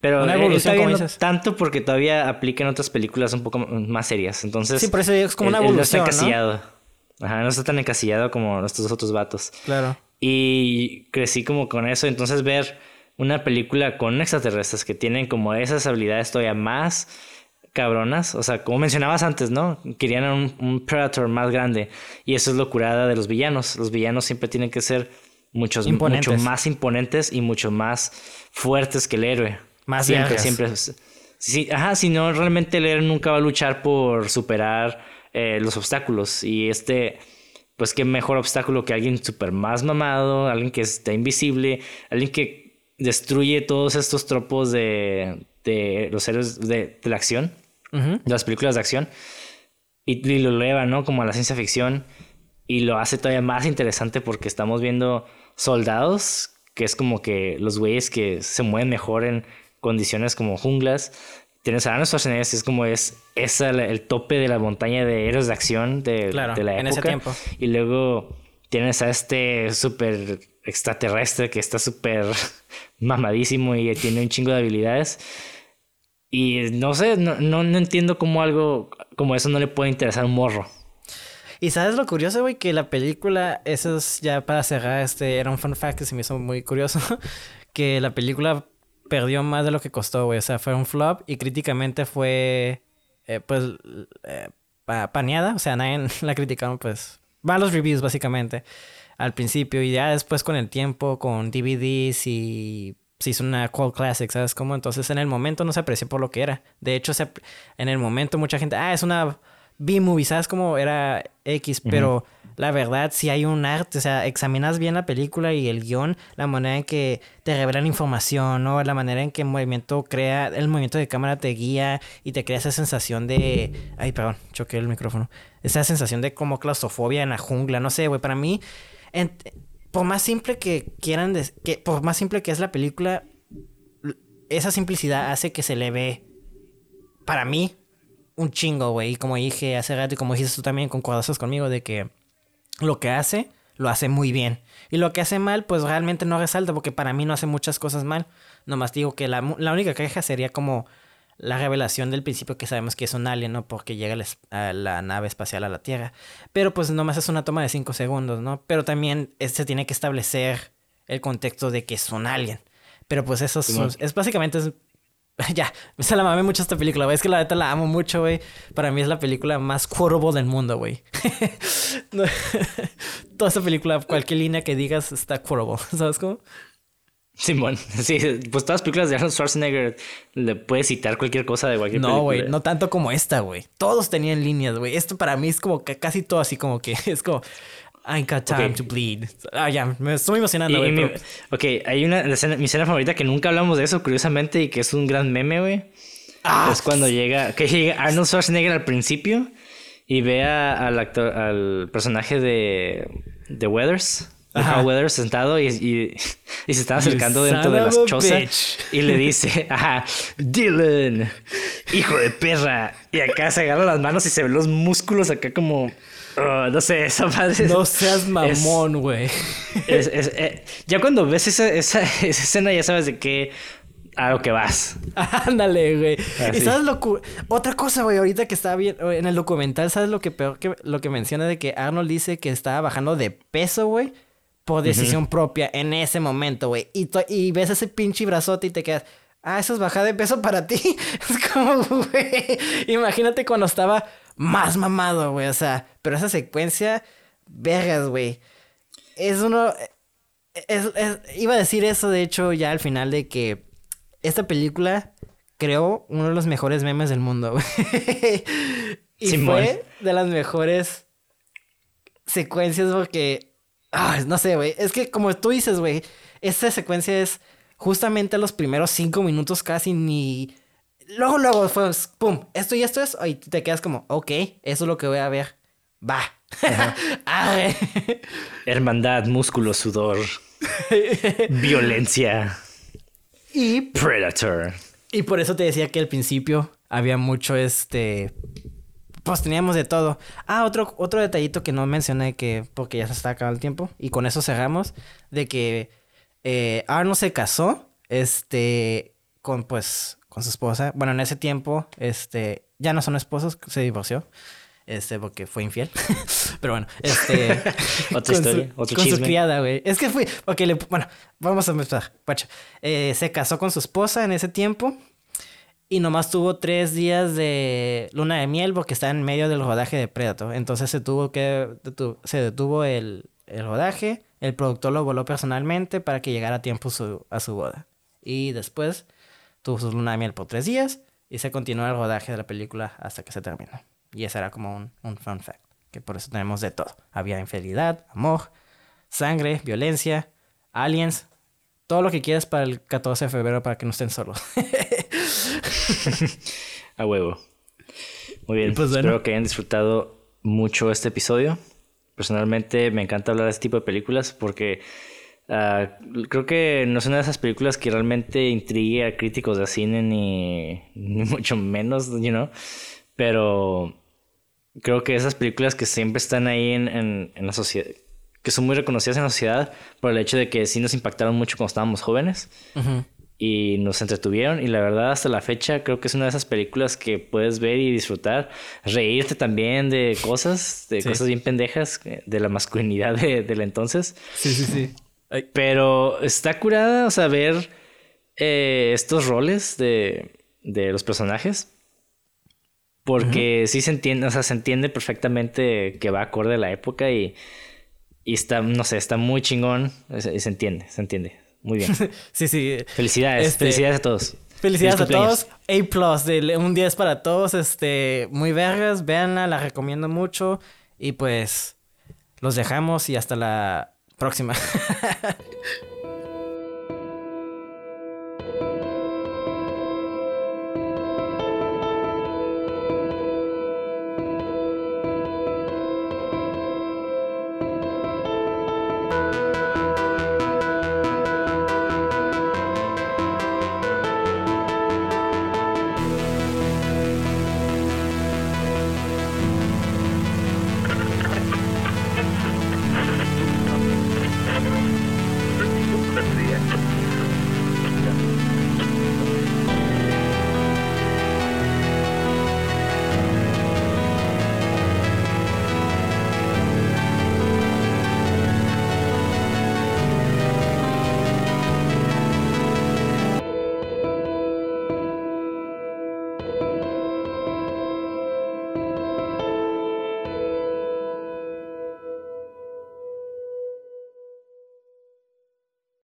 Pero Una eh, evolución, como dices. tanto porque todavía aplica en otras películas un poco más serias. Entonces, Sí, por eso es como una él no está evolución, ¿no? encasillado. Ajá, no está tan encasillado como estos otros vatos. Claro. Y crecí como con eso. Entonces ver una película con extraterrestres que tienen como esas habilidades todavía más cabronas. O sea, como mencionabas antes, ¿no? Querían un, un Predator más grande. Y eso es lo curada de los villanos. Los villanos siempre tienen que ser muchos, mucho más imponentes y mucho más fuertes que el héroe. Más siempre, siempre. Sí, ajá, si no, realmente el héroe nunca va a luchar por superar eh, los obstáculos. Y este, pues qué mejor obstáculo que alguien súper más mamado, alguien que está invisible, alguien que destruye todos estos tropos de, de los héroes de, de la acción, Ujú. de las películas de acción, y, y lo eleva, ¿no? Como a la ciencia ficción, y lo hace todavía más interesante porque estamos viendo soldados, que es como que los güeyes que se mueven mejor en condiciones como junglas. Tienes a Arnold Schwarzenegger, es como es, es el, el tope de la montaña de héroes de acción de, Claro, de la época. en ese tiempo. Y luego tienes a este súper extraterrestre que está súper mamadísimo y tiene un chingo de habilidades. Y no sé, no, no, no entiendo cómo algo como eso no le puede interesar a un morro. Y sabes lo curioso, güey, que la película, eso es ya para cerrar, este, era un fun fact que se me hizo muy curioso, que la película perdió más de lo que costó, güey, o sea, fue un flop y críticamente fue, eh, pues, eh, pa- paneada, o sea, nadie la criticaron, pues, malos reviews básicamente al principio y ya después con el tiempo, con DVDs y se hizo una cult classic, ¿sabes cómo? Entonces en el momento no se apreció por lo que era. De hecho, se en el momento mucha gente, ah, es una B-movie, ¿sabes cómo era X? Pero la verdad, si hay un arte, o sea, examinas bien la película y el guion, la manera en que te revelan información, ¿no? La manera en que el movimiento crea, el movimiento de cámara te guía y te crea esa sensación de... Ay, perdón, choqué el micrófono. Esa sensación de como claustrofobia en la jungla, no sé, güey, para mí... por más simple que quieran, que por más simple que es la película, esa simplicidad hace que se le ve, para mí, un chingo, güey. Y como dije hace rato y como dijiste tú también, concordazos conmigo, de que lo que hace, lo hace muy bien. Y lo que hace mal, pues realmente no resalta, porque para mí no hace muchas cosas mal. Nomás digo que la, la única queja sería como la revelación del principio que sabemos que es un alien, ¿no? Porque llega la, es- a la nave espacial a la Tierra. Pero pues nomás es una toma de 5 segundos, ¿no? Pero también se tiene que establecer el contexto de que es un alien. Pero pues eso es, Simón. es básicamente... Es, ya, se la mamé mucho esta película, güey. Es que la neta la amo mucho, güey. Para mí es la película más quotable del mundo, güey. Toda esta película, cualquier línea que digas está quotable, ¿sabes cómo? Simón, sí, pues todas las películas de Arnold Schwarzenegger le puedes citar cualquier cosa de cualquier No, güey, no tanto como esta, güey. Todos tenían líneas, güey. Esto para mí es como que casi todo así como que es como I got time to bleed. Ah, ya, me estoy emocionando, güey. pero- ok, hay una la escena- mi escena favorita que nunca hablamos de eso, curiosamente, y que es un gran meme, güey. Ah, es cuando llega, que llega Arnold Schwarzenegger al principio y ve a- al actor, al personaje de, de Weathers, de Ajá. Carl Weathers sentado y, y- y se está acercando You dentro de las a chozas bitch. y le dice, ajá, Dylan, hijo de perra. Y acá se agarra las manos y se ven los músculos acá como, oh, no sé, esa madre. no seas mamón, güey. eh, ya cuando ves esa, esa, esa escena ya sabes de qué a lo que vas. Ándale, güey. Ah, y sabes lo otra cosa, güey, ahorita que estaba bien en el documental, ¿sabes lo que peor que lo que menciona de que Arnold dice que estaba bajando de peso, güey, por decisión propia en ese momento, güey. Y, y ves ese pinche brazote y te quedas, ah, eso es bajar de peso para ti. es como, güey, imagínate cuando estaba más mamado, güey, o sea, pero esa secuencia, vergas, güey. Es uno es- es- iba a decir eso, de hecho, ya al final de que esta película creó uno de los mejores memes del mundo, güey. y fue de las mejores secuencias porque... Ah, no sé, güey. Es que como tú dices, güey, esta secuencia es justamente los primeros cinco minutos casi ni... Luego, luego fue, pum, esto y esto es, y te quedas como, ok, eso es lo que voy a ver. Va. Hermandad, músculo, sudor, violencia. Y... Predator. Y por eso te decía que al principio había mucho este pues teníamos de todo. Ah, otro, otro detallito que no mencioné que, porque ya se está acabando el tiempo, y con eso cerramos, de que eh, Arnold se casó, este, con pues, con su esposa. Bueno, en ese tiempo, este, ya no son esposos, se divorció. Este, porque fue infiel. Pero bueno, este. Otra historia, con su criada, güey. Es que fui. Ok, le, bueno, vamos a empezar. Eh, se casó con su esposa en ese tiempo. Y nomás tuvo tres días de luna de miel porque está en medio del rodaje de Predator. Entonces se tuvo que. se detuvo el, el, rodaje. El productor lo voló personalmente para que llegara a tiempo su, a su boda. Y después tuvo su luna de miel por tres días. Y se continuó el rodaje de la película hasta que se terminó. Y ese era como un, un fun fact. Que por eso tenemos de todo. Había infidelidad, amor, sangre, violencia, aliens. Todo lo que quieras para el 14 de febrero para que no estén solos. A huevo. Muy bien. Pues Espero que hayan disfrutado mucho este episodio. Personalmente me encanta hablar de este tipo de películas porque ah, creo que no es una de esas películas que realmente intrigue a críticos de cine ni, mucho menos, you know. Pero creo que esas películas que siempre están ahí en, en, la sociedad, que son muy reconocidas en la sociedad por el hecho de que sí nos impactaron mucho cuando estábamos jóvenes y nos entretuvieron y la verdad hasta la fecha creo que es una de esas películas que puedes ver y disfrutar, reírte también de cosas, de cosas bien pendejas, de la masculinidad de, del entonces. Sí, sí, sí. Pero está curada, o sea, ver eh, estos roles de, de los personajes. Porque sí se entiende, o sea, se entiende perfectamente que va acorde a la época y, y está, no sé, está muy chingón y se entiende, se entiende. Muy bien. sí, sí. Felicidades. Este, felicidades a todos. Felicidades a todos. A plus, de un 10 para todos. Este, muy vergas. Véanla, la recomiendo mucho. Y pues los dejamos y hasta la próxima.